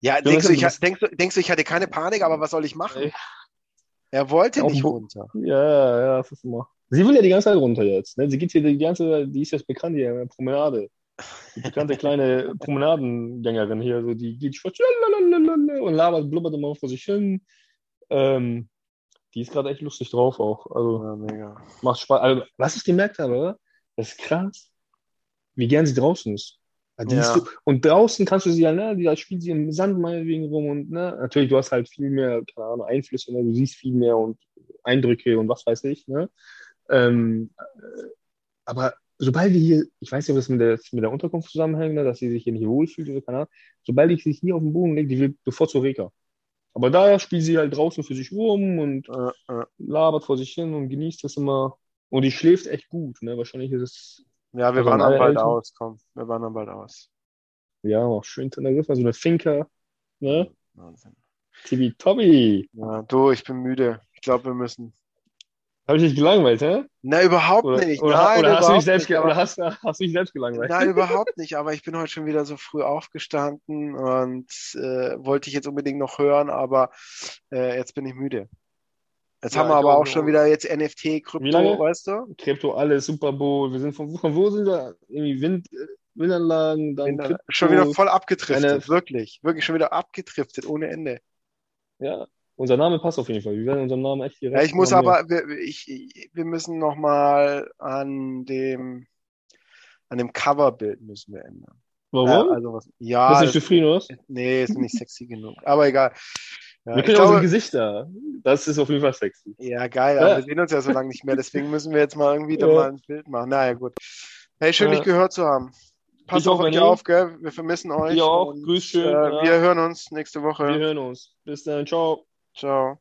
Ja, denkst du, ich, denkst, denkst du, ich hatte keine Panik, aber was soll ich machen? Er wollte nicht runter. Ja, ja, das ist immer. Sie will ja die ganze Zeit runter jetzt. Ne? Sie geht hier die ganze, die ist jetzt bekannt hier, Promenade. Die bekannte kleine Promenadengängerin hier, so, die geht und labert, blubbert immer vor sich hin. Ähm, die ist gerade echt lustig drauf auch. Also, ja, mega. Macht Spaß. Also, was ich gemerkt habe, das ist krass, wie gern sie draußen ist. Ja. So, und draußen kannst du sie ja, ne, da spielt sie im Sand meinetwegen rum und, ne, natürlich, du hast halt viel mehr, keine Ahnung, Einflüsse, ne, du siehst viel mehr und Eindrücke und was weiß ich, ne. Ähm, aber sobald die hier, ich weiß nicht, ob das mit der, mit der Unterkunft zusammenhängt, ne, dass sie sich hier nicht wohlfühlt oder keine Ahnung, sobald ich sich hier auf den Boden lege, die will sofort zur Reka. Aber da spielt sie halt draußen für sich rum und äh, äh, labert vor sich hin und genießt das immer. Und die schläft echt gut, ne? Wahrscheinlich ist es Ja, wir Also wandern alle bald Eltern? aus, komm. Wir wandern bald aus. Ja, auch schön Teneriffa, so eine Finca. Ne? Wahnsinn. Tibi Tobi. Ja, du, ich bin müde. Ich glaube, wir müssen. Habe ich dich gelangweilt, hä? Na, überhaupt Oder, nicht. oder, Nein, oder hast du dich selbst, nicht, oder hast, hast du dich selbst gelangweilt? Nein, überhaupt nicht, aber ich bin heute schon wieder so früh aufgestanden und äh, wollte ich jetzt unbedingt noch hören, aber äh, jetzt bin ich müde. Jetzt Ja, haben wir aber auch. schon wieder jetzt NFT, Krypto, weißt du? Krypto, alles, Super Bowl. Wir sind von, von wo sind wir? Irgendwie Wind, äh, Windanlagen, dann da Krypto. schon wieder voll abgedriftet, eine- wirklich. Wirklich schon wieder abgedriftet, ohne Ende. Ja, unser Name passt auf jeden Fall. Wir werden unseren Namen echt Ja, direkt ich muss aber, wir, ich, wir müssen nochmal an dem, an dem Coverbild müssen wir ändern. Warum? Ja, also was, ja, Bist du nicht zufrieden, oder nee, ist nicht sexy genug. Aber egal. Ja, Wir auch unsere Gesichter. Das ist auf jeden Fall sexy. ja, geil, Ja. aber wir sehen uns ja so lange nicht mehr, deswegen müssen wir jetzt mal irgendwie Ja. mal ein Bild machen. Naja, gut. Hey, schön, Ja. dich gehört zu haben. Passt auf euch auf, gell? Wir vermissen euch. Ihr auch. und, Grüß schön, Äh, ja. Wir hören uns nächste Wir Woche. hören uns. Bis dann. Ciao. Ciao.